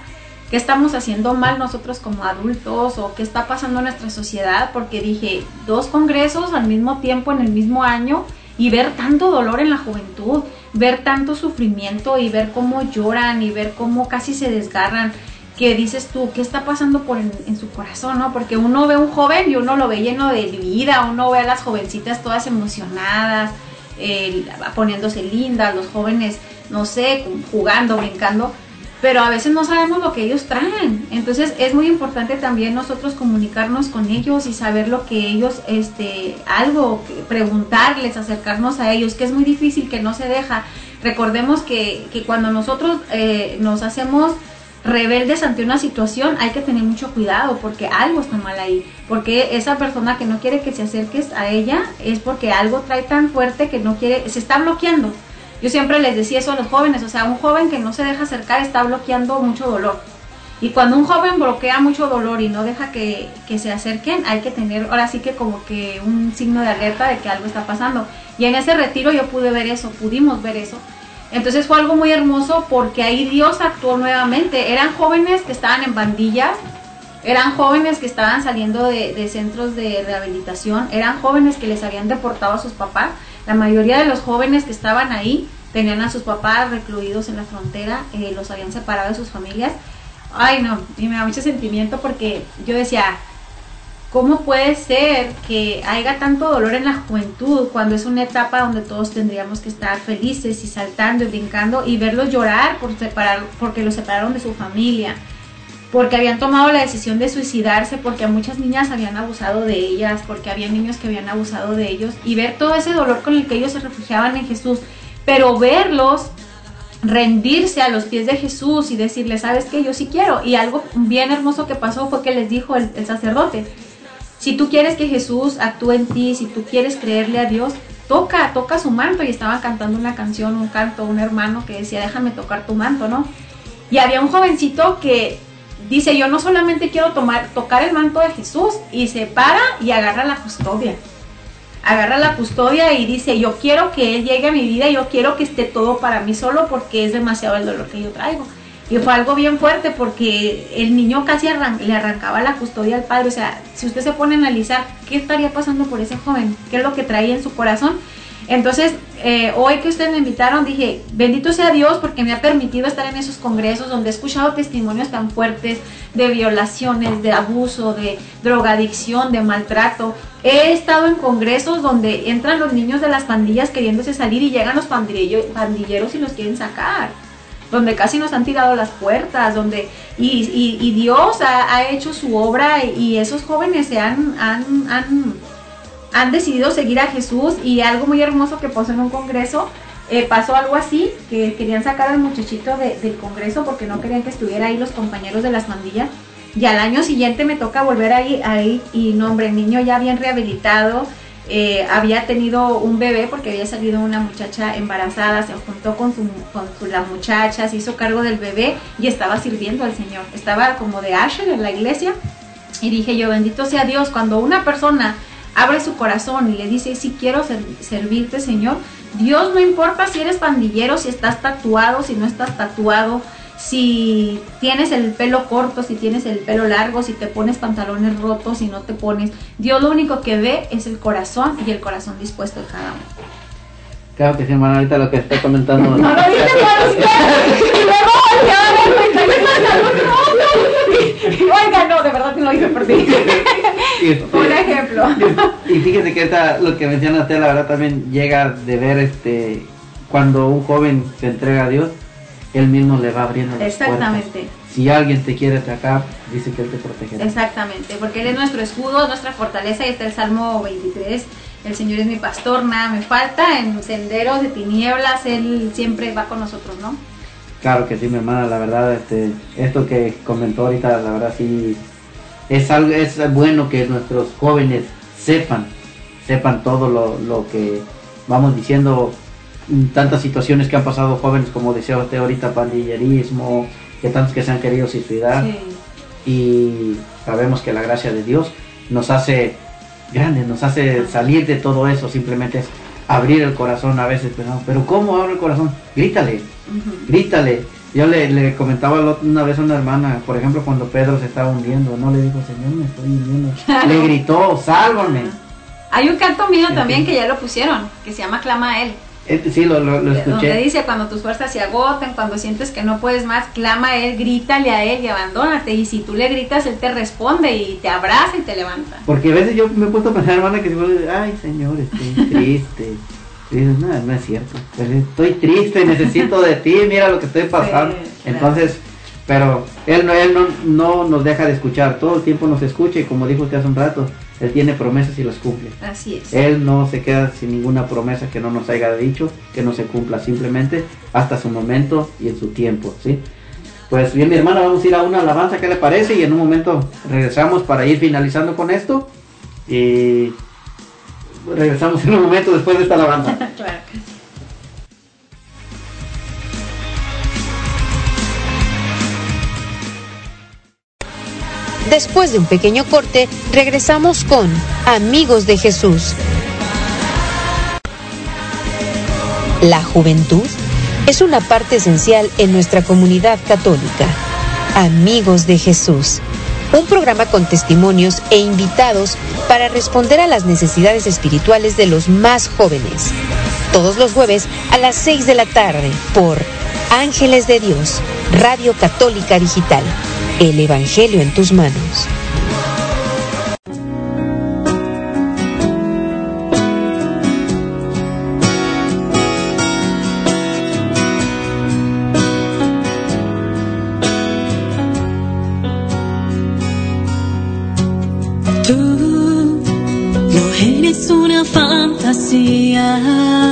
[SPEAKER 6] ¿qué estamos haciendo mal nosotros como adultos? ¿O qué está pasando en nuestra sociedad? Porque dije, dos congresos al mismo tiempo, en el mismo año, y ver tanto dolor en la juventud, ver tanto sufrimiento y ver cómo lloran y ver cómo casi se desgarran que dices tú, ¿qué está pasando por en, en, su corazón, no? Porque uno ve un joven y uno lo ve lleno de vida, uno ve a las jovencitas todas emocionadas, eh, poniéndose lindas, los jóvenes, no sé, jugando, brincando, pero a veces no sabemos lo que ellos traen. Entonces es muy importante también nosotros comunicarnos con ellos y saber lo que ellos, este, algo, preguntarles, acercarnos a ellos, que es muy difícil, que no se deja. Recordemos que, que cuando nosotros eh, nos hacemos rebeldes ante una situación, hay que tener mucho cuidado porque algo está mal ahí. Porque esa persona que no quiere que se acerques a ella es porque algo trae tan fuerte que no quiere, se está bloqueando. Yo siempre les decía eso a los jóvenes, o sea, un joven que no se deja acercar está bloqueando mucho dolor. Y cuando un joven bloquea mucho dolor y no deja que, que se acerquen, hay que tener ahora sí que como que un signo de alerta de que algo está pasando. Y en ese retiro yo pude ver eso, pudimos ver eso. Entonces fue algo muy hermoso porque ahí Dios actuó nuevamente. Eran jóvenes que estaban en bandillas, eran jóvenes que estaban saliendo de, centros de rehabilitación, eran jóvenes que les habían deportado a sus papás. La mayoría de los jóvenes que estaban ahí tenían a sus papás recluidos en la frontera, eh, los habían separado de sus familias. Ay, no, y me da mucho sentimiento porque yo decía, ¿Cómo puede ser que haya tanto dolor en la juventud cuando es una etapa donde todos tendríamos que estar felices y saltando y brincando y verlos llorar por separar, porque los separaron de su familia, porque habían tomado la decisión de suicidarse, porque a muchas niñas habían abusado de ellas, porque había niños que habían abusado de ellos y ver todo ese dolor con el que ellos se refugiaban en Jesús, pero verlos rendirse a los pies de Jesús y decirle, sabes que yo sí quiero. Y algo bien hermoso que pasó fue que les dijo el, el sacerdote, si tú quieres que Jesús actúe en ti, si tú quieres creerle a Dios, toca, toca su manto. Y estaban cantando una canción, un canto, un hermano que decía, déjame tocar tu manto, ¿no? Y había un jovencito que dice, yo no solamente quiero tomar, tocar el manto de Jesús, y se para y agarra la custodia. agarra la custodia y dice, yo quiero que él llegue a mi vida, yo quiero que esté todo para mí solo porque es demasiado el dolor que yo traigo. Y fue algo bien fuerte porque el niño casi le arrancaba la custodia al padre. O sea, si usted se pone a analizar qué estaría pasando por ese joven, qué es lo que traía en su corazón. Entonces, eh, hoy que ustedes me invitaron, dije, bendito sea Dios porque me ha permitido estar en esos congresos donde he escuchado testimonios tan fuertes de violaciones, de abuso, de drogadicción, de maltrato. He estado en congresos donde entran los niños de las pandillas queriéndose salir y llegan los pandilleros y los quieren sacar donde casi nos han tirado las puertas, donde y, y- y Dios ha, hecho su obra y esos jóvenes se han, han, han, decidido seguir a Jesús y algo muy hermoso que pasó en un congreso, eh, pasó algo así, que querían sacar al muchachito de- del congreso porque no querían que estuviera ahí los compañeros de las pandillas. Y al año siguiente me toca volver ahí, ahí y no, hombre, el niño ya bien rehabilitado, eh, había tenido un bebé porque había salido una muchacha embarazada, se juntó con, su, con su- la muchacha, se hizo cargo del bebé y estaba sirviendo al Señor. Estaba como de Asher en la iglesia y dije yo, bendito sea Dios, cuando una persona abre su corazón y le dice, sí quiero ser- servirte Señor, Dios no importa si eres pandillero, si estás tatuado, si no estás tatuado, si tienes el pelo corto, si tienes el pelo largo, si te pones pantalones rotos, si no te pones. Dios lo único que ve es el corazón y el corazón dispuesto de cada uno.
[SPEAKER 5] Claro que sí, hermano, ahorita lo que está comentando.
[SPEAKER 6] No lo por usted. Y luego volteaba y Oiga, no, de verdad que no lo hice por ti. Un ejemplo.
[SPEAKER 5] Y fíjese que esta, lo que menciona usted, la verdad también llega de ver este cuando un joven se entrega a Dios, él mismo le va abriendo las
[SPEAKER 6] Exactamente.
[SPEAKER 5] puertas. Si alguien te quiere atacar, dice que él te protegerá.
[SPEAKER 6] Exactamente, porque Él es nuestro escudo, es nuestra fortaleza y está el Salmo 23. El Señor es mi pastor, nada me falta. En senderos de tinieblas, Él siempre va con nosotros, ¿no?
[SPEAKER 5] Claro que sí, mi hermana, la verdad, este, esto que comentó ahorita, la verdad sí, es algo, es bueno que nuestros jóvenes sepan, sepan todo lo, lo que vamos diciendo, tantas situaciones que han pasado jóvenes, como decía usted ahorita, pandillerismo, que tantos que se han querido suicidar,
[SPEAKER 6] Sí.
[SPEAKER 5] y sabemos que la gracia de Dios nos hace grandes, nos hace salir de todo eso, simplemente es abrir el corazón a veces, pero, pero ¿cómo abro el corazón? Grítale,
[SPEAKER 6] Ujú.
[SPEAKER 5] grítale. Yo le, le comentaba una vez a una hermana, por ejemplo, cuando Pedro se estaba hundiendo, no le dijo, Señor, me estoy hundiendo. Le gritó, sálvame.
[SPEAKER 6] Hay un canto mío también que ya lo pusieron, que se llama Clama a Él.
[SPEAKER 5] Este, sí, lo, lo, lo
[SPEAKER 6] Donde dice, cuando tus fuerzas se agoten, cuando sientes que no puedes más, clama a Él, grítale a Él y abandónate. Y si tú le gritas, Él te responde y te abraza y te levanta.
[SPEAKER 5] Porque a veces yo me he puesto a pensar, hermana, que si vos dices, ay, Señor, estoy triste. Y dices, no, no es cierto. Pues, estoy triste, necesito de ti, mira lo que estoy pasando.
[SPEAKER 6] Sí, claro.
[SPEAKER 5] Entonces, pero Él, no, él no, no nos deja de escuchar, todo el tiempo nos escucha y como dijo usted hace un rato, Él tiene promesas y las cumple.
[SPEAKER 6] Así es.
[SPEAKER 5] Él no se queda sin ninguna promesa que no nos haya dicho, que no se cumpla simplemente hasta su momento y en su tiempo, ¿sí? Pues bien, mi hermana, vamos a ir a una alabanza, ¿qué le parece? Y en un momento regresamos para ir finalizando con esto. Y regresamos en un momento después de esta alabanza.
[SPEAKER 6] Claro
[SPEAKER 1] Después de un pequeño corte, regresamos con Amigos de Jesús. La juventud es una parte esencial en nuestra comunidad católica. Amigos de Jesús. Un programa con testimonios e invitados para responder a las necesidades espirituales de los más jóvenes. Todos los jueves a las 6 de la tarde por Ángeles de Dios, Radio Católica Digital. El Evangelio en tus manos.
[SPEAKER 8] Tú no eres una fantasía.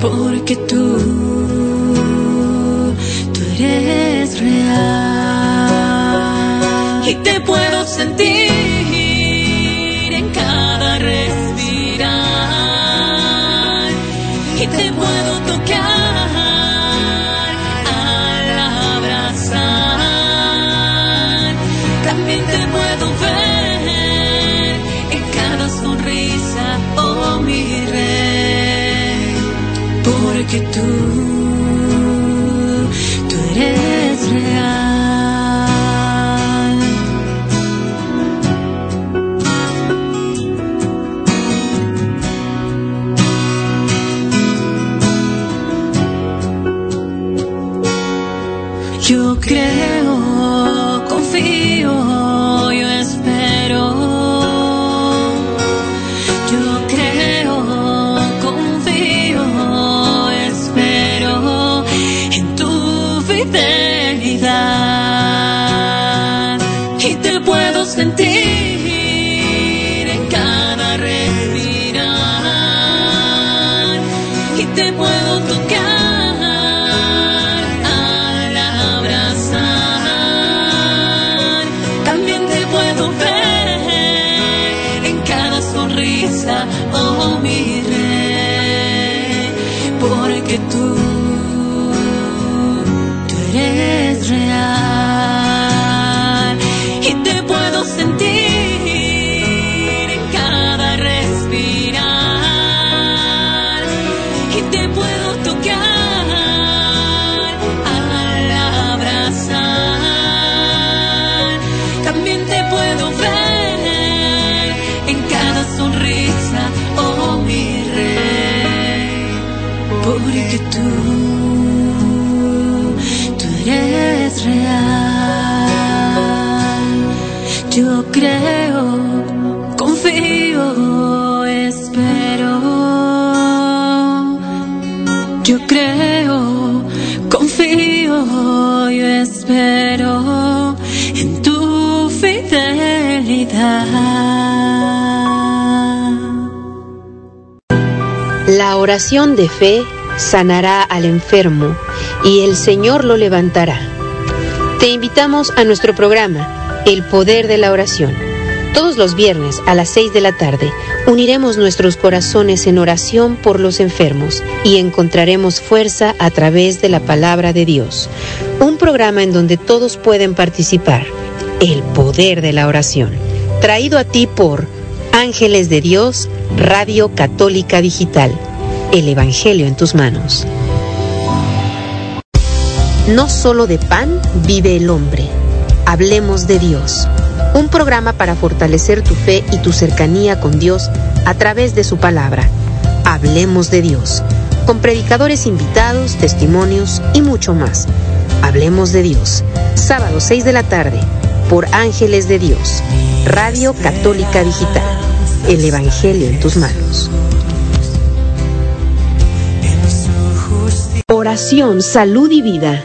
[SPEAKER 8] Porque tú tú eres real. Y te puedo sentir creo, confío, espero. Yo creo, confío, yo espero en tu fidelidad.
[SPEAKER 1] La oración de fe sanará al enfermo y el Señor lo levantará. Te invitamos a nuestro programa, El Poder de la Oración. Todos los viernes a las 6 de la tarde uniremos nuestros corazones en oración por los enfermos y encontraremos fuerza a través de la palabra de Dios. Un programa en donde todos pueden participar. El Poder de la Oración. Traído a ti por Ángeles de Dios, Radio Católica Digital. El Evangelio en tus manos. No solo de pan vive el hombre. Hablemos de Dios. Un programa para fortalecer tu fe y tu cercanía con Dios a través de su palabra. Hablemos de Dios. Con predicadores invitados, testimonios y mucho más. Hablemos de Dios. Sábado 6 de la tarde por Ángeles de Dios. Radio Católica Digital. El Evangelio en tus manos. Oración, salud y vida.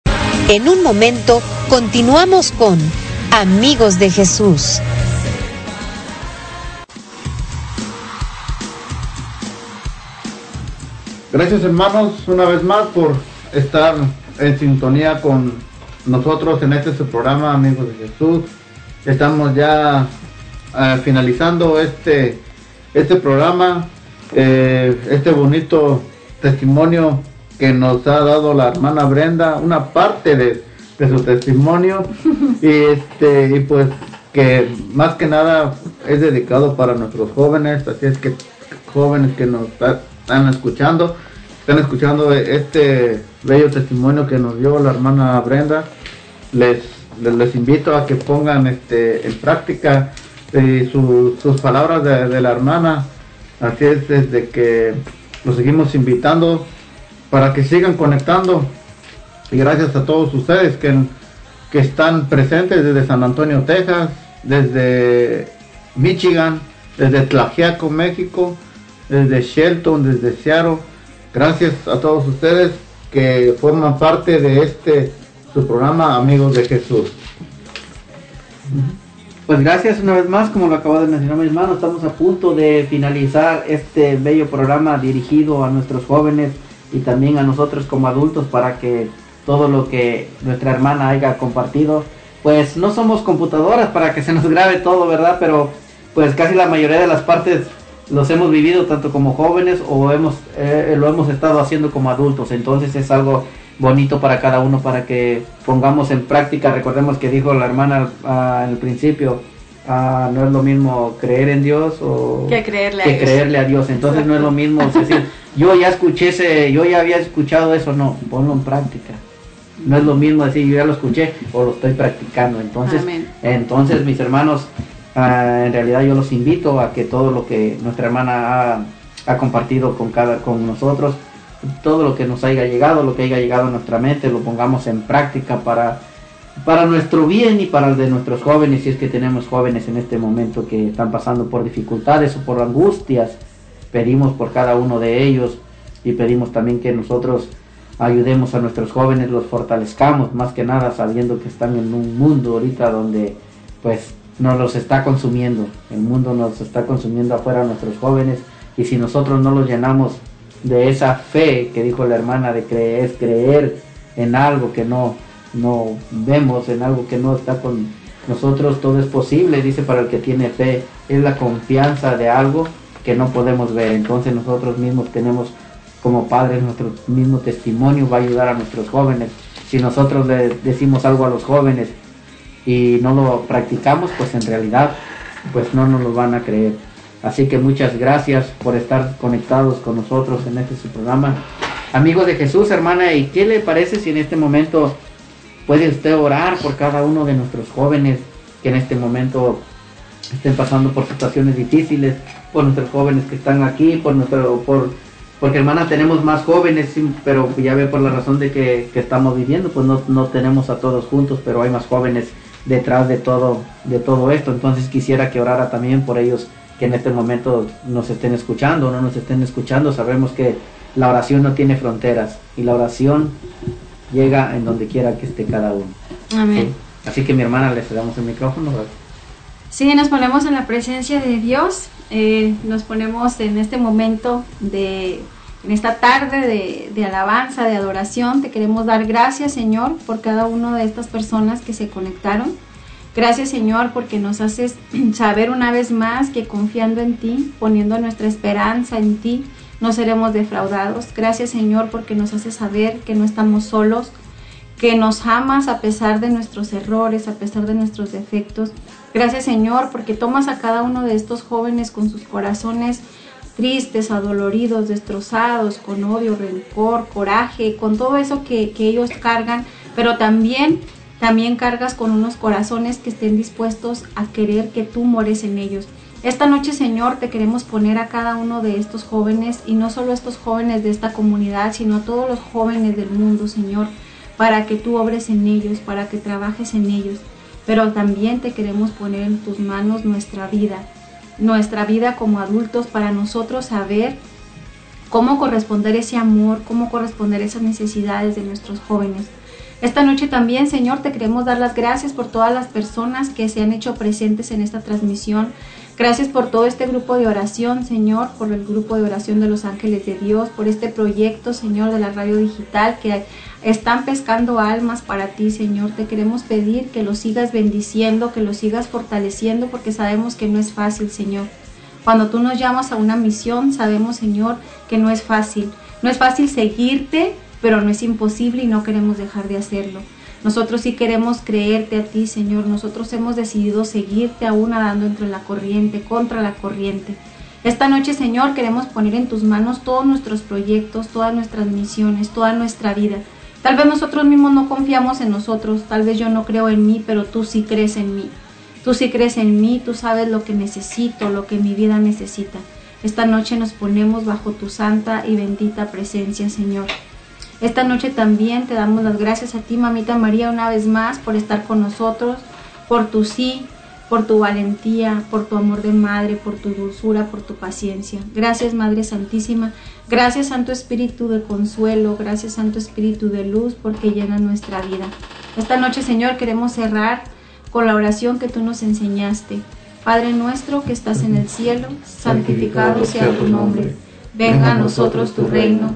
[SPEAKER 1] En un momento continuamos con Amigos de Jesús.
[SPEAKER 2] Gracias hermanos una vez más por estar en sintonía con nosotros en este su programa, amigos de Jesús. Estamos ya eh, finalizando este, este programa, eh, este bonito testimonio que nos ha dado la hermana Brenda, una parte de, de su testimonio. Y este y pues que más que nada es dedicado para nuestros jóvenes, así es que jóvenes que nos está- están escuchando, están escuchando este bello testimonio que nos dio la hermana Brenda, les, les, les invito a que pongan este en práctica eh, su- sus palabras de, de la hermana, así es desde que los seguimos invitando para que sigan conectando y gracias a todos ustedes que, que están presentes desde San Antonio, Texas, desde Michigan, desde Tlaxiaco, México, desde Shelton, desde Seattle. Gracias a todos ustedes que forman parte de este su programa Amigos de Jesús.
[SPEAKER 5] Pues gracias una vez más, como lo acabo de mencionar mi hermano, estamos a punto de finalizar este bello programa dirigido a nuestros jóvenes y también a nosotros como adultos para que todo lo que nuestra hermana haya compartido, pues no somos computadoras para que se nos grabe todo, ¿verdad? Pero pues casi la mayoría de las partes los hemos vivido tanto como jóvenes o hemos eh, lo hemos estado haciendo como adultos, entonces es algo bonito para cada uno para que pongamos en práctica. Recordemos que dijo la hermana en el principio, ah, no es lo mismo creer en Dios o
[SPEAKER 6] Que creerle a
[SPEAKER 5] que
[SPEAKER 6] Dios.
[SPEAKER 5] creerle a Dios. Entonces no es lo mismo decir, yo ya escuché ese, yo ya había escuchado eso, no, ponlo en práctica. No es lo mismo decir yo ya lo escuché o lo estoy practicando. Entonces,
[SPEAKER 6] Amén.
[SPEAKER 5] entonces mis hermanos, ah, en realidad yo los invito a que todo lo que nuestra hermana ha, ha compartido con cada con nosotros, todo lo que nos haya llegado, lo que haya llegado a nuestra mente, lo pongamos en práctica para para nuestro bien y para el de nuestros jóvenes, si es que tenemos jóvenes en este momento que están pasando por dificultades o por angustias, pedimos por cada uno de ellos y pedimos también que nosotros ayudemos a nuestros jóvenes, los fortalezcamos, más que nada sabiendo que están en un mundo ahorita donde pues nos los está consumiendo, el mundo nos está consumiendo afuera a nuestros jóvenes y si nosotros no los llenamos de esa fe que dijo la hermana de creer, es creer en algo que no, no vemos, en algo que no está con nosotros, todo es posible, dice para el que tiene fe, es la confianza de algo que no podemos ver, entonces nosotros mismos tenemos como padres nuestro mismo testimonio va a ayudar a nuestros jóvenes. Si nosotros le decimos algo a los jóvenes y no lo practicamos, pues en realidad pues no nos lo van a creer. Así que muchas gracias por estar conectados con nosotros en este su programa. Amigos de Jesús, hermana, ¿y qué le parece si en este momento puede usted orar por cada uno de nuestros jóvenes que en este momento estén pasando por situaciones difíciles, por nuestros jóvenes que están aquí, por nuestro, por, porque hermana tenemos más jóvenes, pero ya ve por la razón de que, que estamos viviendo, pues no, no tenemos a todos juntos, pero hay más jóvenes detrás de todo, de todo esto. Entonces quisiera que orara también por ellos que en este momento nos estén escuchando no nos estén escuchando. Sabemos que la oración no tiene fronteras y la oración llega en donde quiera que esté cada uno.
[SPEAKER 6] Amén.
[SPEAKER 5] ¿sí? Así que mi hermana le cedamos el micrófono.
[SPEAKER 6] Sí, nos ponemos en la presencia de Dios, eh, nos ponemos en este momento de, en esta tarde de, de alabanza, de adoración. Te queremos dar gracias, Señor, por cada una de estas personas que se conectaron. Gracias, Señor, porque nos haces saber una vez más que confiando en ti, poniendo nuestra esperanza en ti, no seremos defraudados. Gracias, Señor, porque nos haces saber que no estamos solos, que nos amas a pesar de nuestros errores, a pesar de nuestros defectos. Gracias Señor porque tomas a cada uno de estos jóvenes con sus corazones tristes, adoloridos, destrozados, con odio, rencor, coraje, con todo eso que, que ellos cargan, pero también, también cargas con unos corazones que estén dispuestos a querer que tú mores en ellos. Esta noche, Señor, te queremos poner a cada uno de estos jóvenes y no solo estos jóvenes de esta comunidad, sino a todos los jóvenes del mundo, Señor, para que tú obres en ellos, para que trabajes en ellos. Pero también te queremos poner en tus manos nuestra vida, nuestra vida como adultos para nosotros saber cómo corresponder ese amor, cómo corresponder esas necesidades de nuestros jóvenes. Esta noche también, Señor, te queremos dar las gracias por todas las personas que se han hecho presentes en esta transmisión. Gracias por todo este grupo de oración, Señor, por el grupo de oración de los ángeles de Dios, por este proyecto, Señor, de la radio digital que están pescando almas para ti, Señor. Te queremos pedir que lo sigas bendiciendo, que lo sigas fortaleciendo, porque sabemos que no es fácil, Señor. Cuando tú nos llamas a una misión, sabemos, Señor, que no es fácil. No es fácil seguirte, pero no es imposible y no queremos dejar de hacerlo. Nosotros sí queremos creerte a ti, Señor. Nosotros hemos decidido seguirte aún nadando entre la corriente, contra la corriente. Esta noche, Señor, queremos poner en tus manos todos nuestros proyectos, todas nuestras misiones, toda nuestra vida. Tal vez nosotros mismos no confiamos en nosotros, tal vez yo no creo en mí, pero tú sí crees en mí. Tú sí crees en mí, tú sabes lo que necesito, lo que mi vida necesita. Esta noche nos ponemos bajo tu santa y bendita presencia, Señor. Esta noche también te damos las gracias a ti, mamita María, una vez más por estar con nosotros, por tu sí, por tu valentía, por tu amor de madre, por tu dulzura, por tu paciencia. Gracias, Madre Santísima. Gracias, Santo Espíritu de consuelo. Gracias, Santo Espíritu de luz, porque llena nuestra vida. Esta noche, Señor, queremos cerrar con la oración que tú nos enseñaste. Padre nuestro que estás en el cielo, santificado sea tu nombre. Venga a nosotros tu reino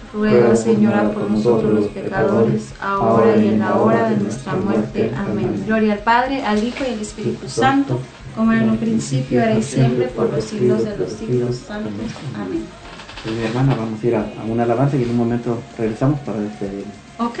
[SPEAKER 6] ruega Señora por nosotros los pecadores, ahora y en la hora de nuestra muerte. Amén. Gloria al Padre, al Hijo y al Espíritu Santo, como en un principio, ahora y siempre, por los siglos de los siglos. Santos. Amén.
[SPEAKER 5] Mi hermana, vamos a ir a, a una alabanza y en un momento regresamos para despedirnos.
[SPEAKER 6] Ok.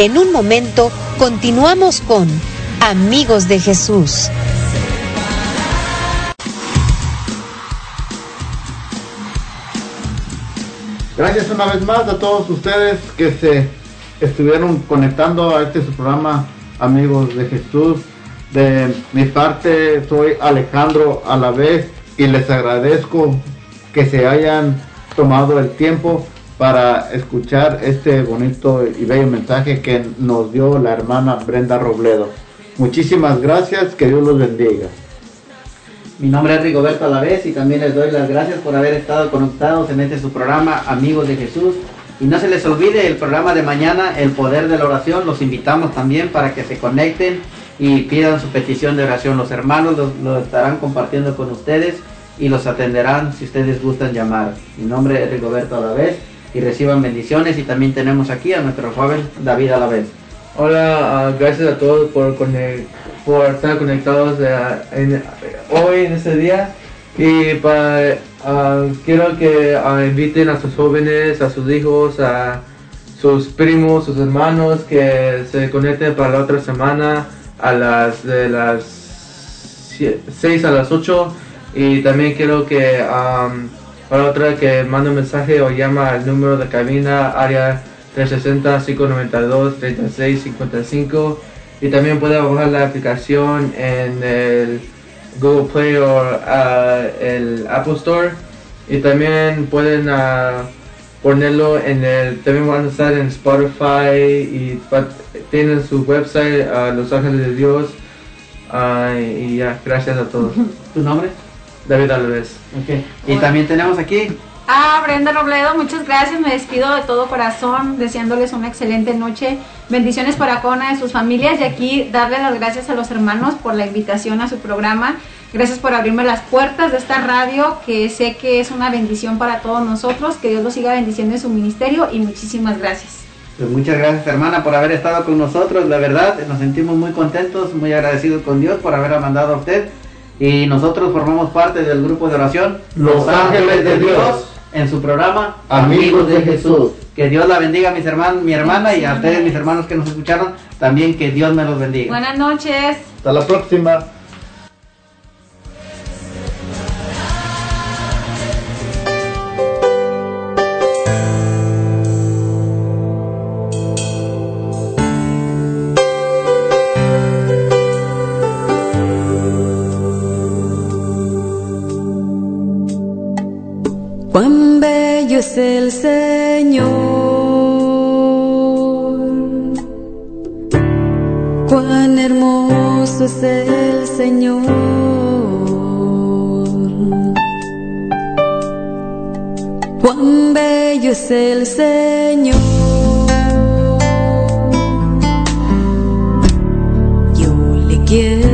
[SPEAKER 1] En un momento continuamos con Amigos de Jesús.
[SPEAKER 2] Gracias una vez más a todos ustedes que se estuvieron conectando a este programa Amigos de Jesús. De mi parte soy Alejandro a la vez y les agradezco que se hayan tomado el tiempo para escuchar este bonito y bello mensaje que nos dio la hermana Brenda Robledo. Muchísimas gracias, que Dios los bendiga.
[SPEAKER 5] Mi nombre es Rigoberto Alavés y también les doy las gracias por haber estado conectados en este su programa Amigos de Jesús. Y no se les olvide el programa de mañana, El Poder de la Oración. Los invitamos también para que se conecten y pidan su petición de oración. Los hermanos lo, estarán compartiendo con ustedes y los atenderán si ustedes gustan llamar. Mi nombre es Rigoberto Alavés y reciban bendiciones. Y también tenemos aquí a nuestro joven David Alavés.
[SPEAKER 3] Hola, ah, gracias a todos por, por estar conectados eh, hoy en este día. Y para, ah, quiero que ah, inviten a sus jóvenes, a sus hijos, a sus primos, sus hermanos que se conecten para la otra semana a las de las 6 a las 8. Y también quiero que am, para otra que mande un mensaje o llama al número de cabina área 360-592-3655 y también puede bajar la aplicación en el Google Play o ah, el Apple Store. Y también pueden ah, ponerlo en el también van a estar en Spotify y tienen su website ah, Los Ángeles de Dios. Y ya gracias a todos.
[SPEAKER 5] ¿Tu nombre?
[SPEAKER 3] David Alves
[SPEAKER 5] Ok. Y también tenemos aquí
[SPEAKER 6] Ah, Brenda Robledo, muchas gracias. Me despido de todo corazón, deseándoles una excelente noche. Bendiciones para cada una de sus familias y aquí darle las gracias a los hermanos por la invitación a su programa. Gracias por abrirme las puertas de esta radio, que sé que es una bendición para todos nosotros. Que Dios los siga bendiciendo en su ministerio y muchísimas gracias.
[SPEAKER 5] Pues muchas gracias hermana por haber estado con nosotros, la verdad nos sentimos muy contentos, muy agradecidos con Dios por haberla mandado a usted y nosotros formamos parte del grupo de oración
[SPEAKER 2] Los Ángeles de Dios.
[SPEAKER 5] en su programa
[SPEAKER 2] Amigos de Jesús.
[SPEAKER 5] Que Dios la bendiga mis hermanos, mi hermana y a ustedes mis hermanos que nos escucharon, también que Dios me los bendiga.
[SPEAKER 6] Buenas noches.
[SPEAKER 2] Hasta la próxima.
[SPEAKER 8] Cuán bello es el Señor, cuán hermoso es el Señor, cuán bello es el Señor. Yo le quiero.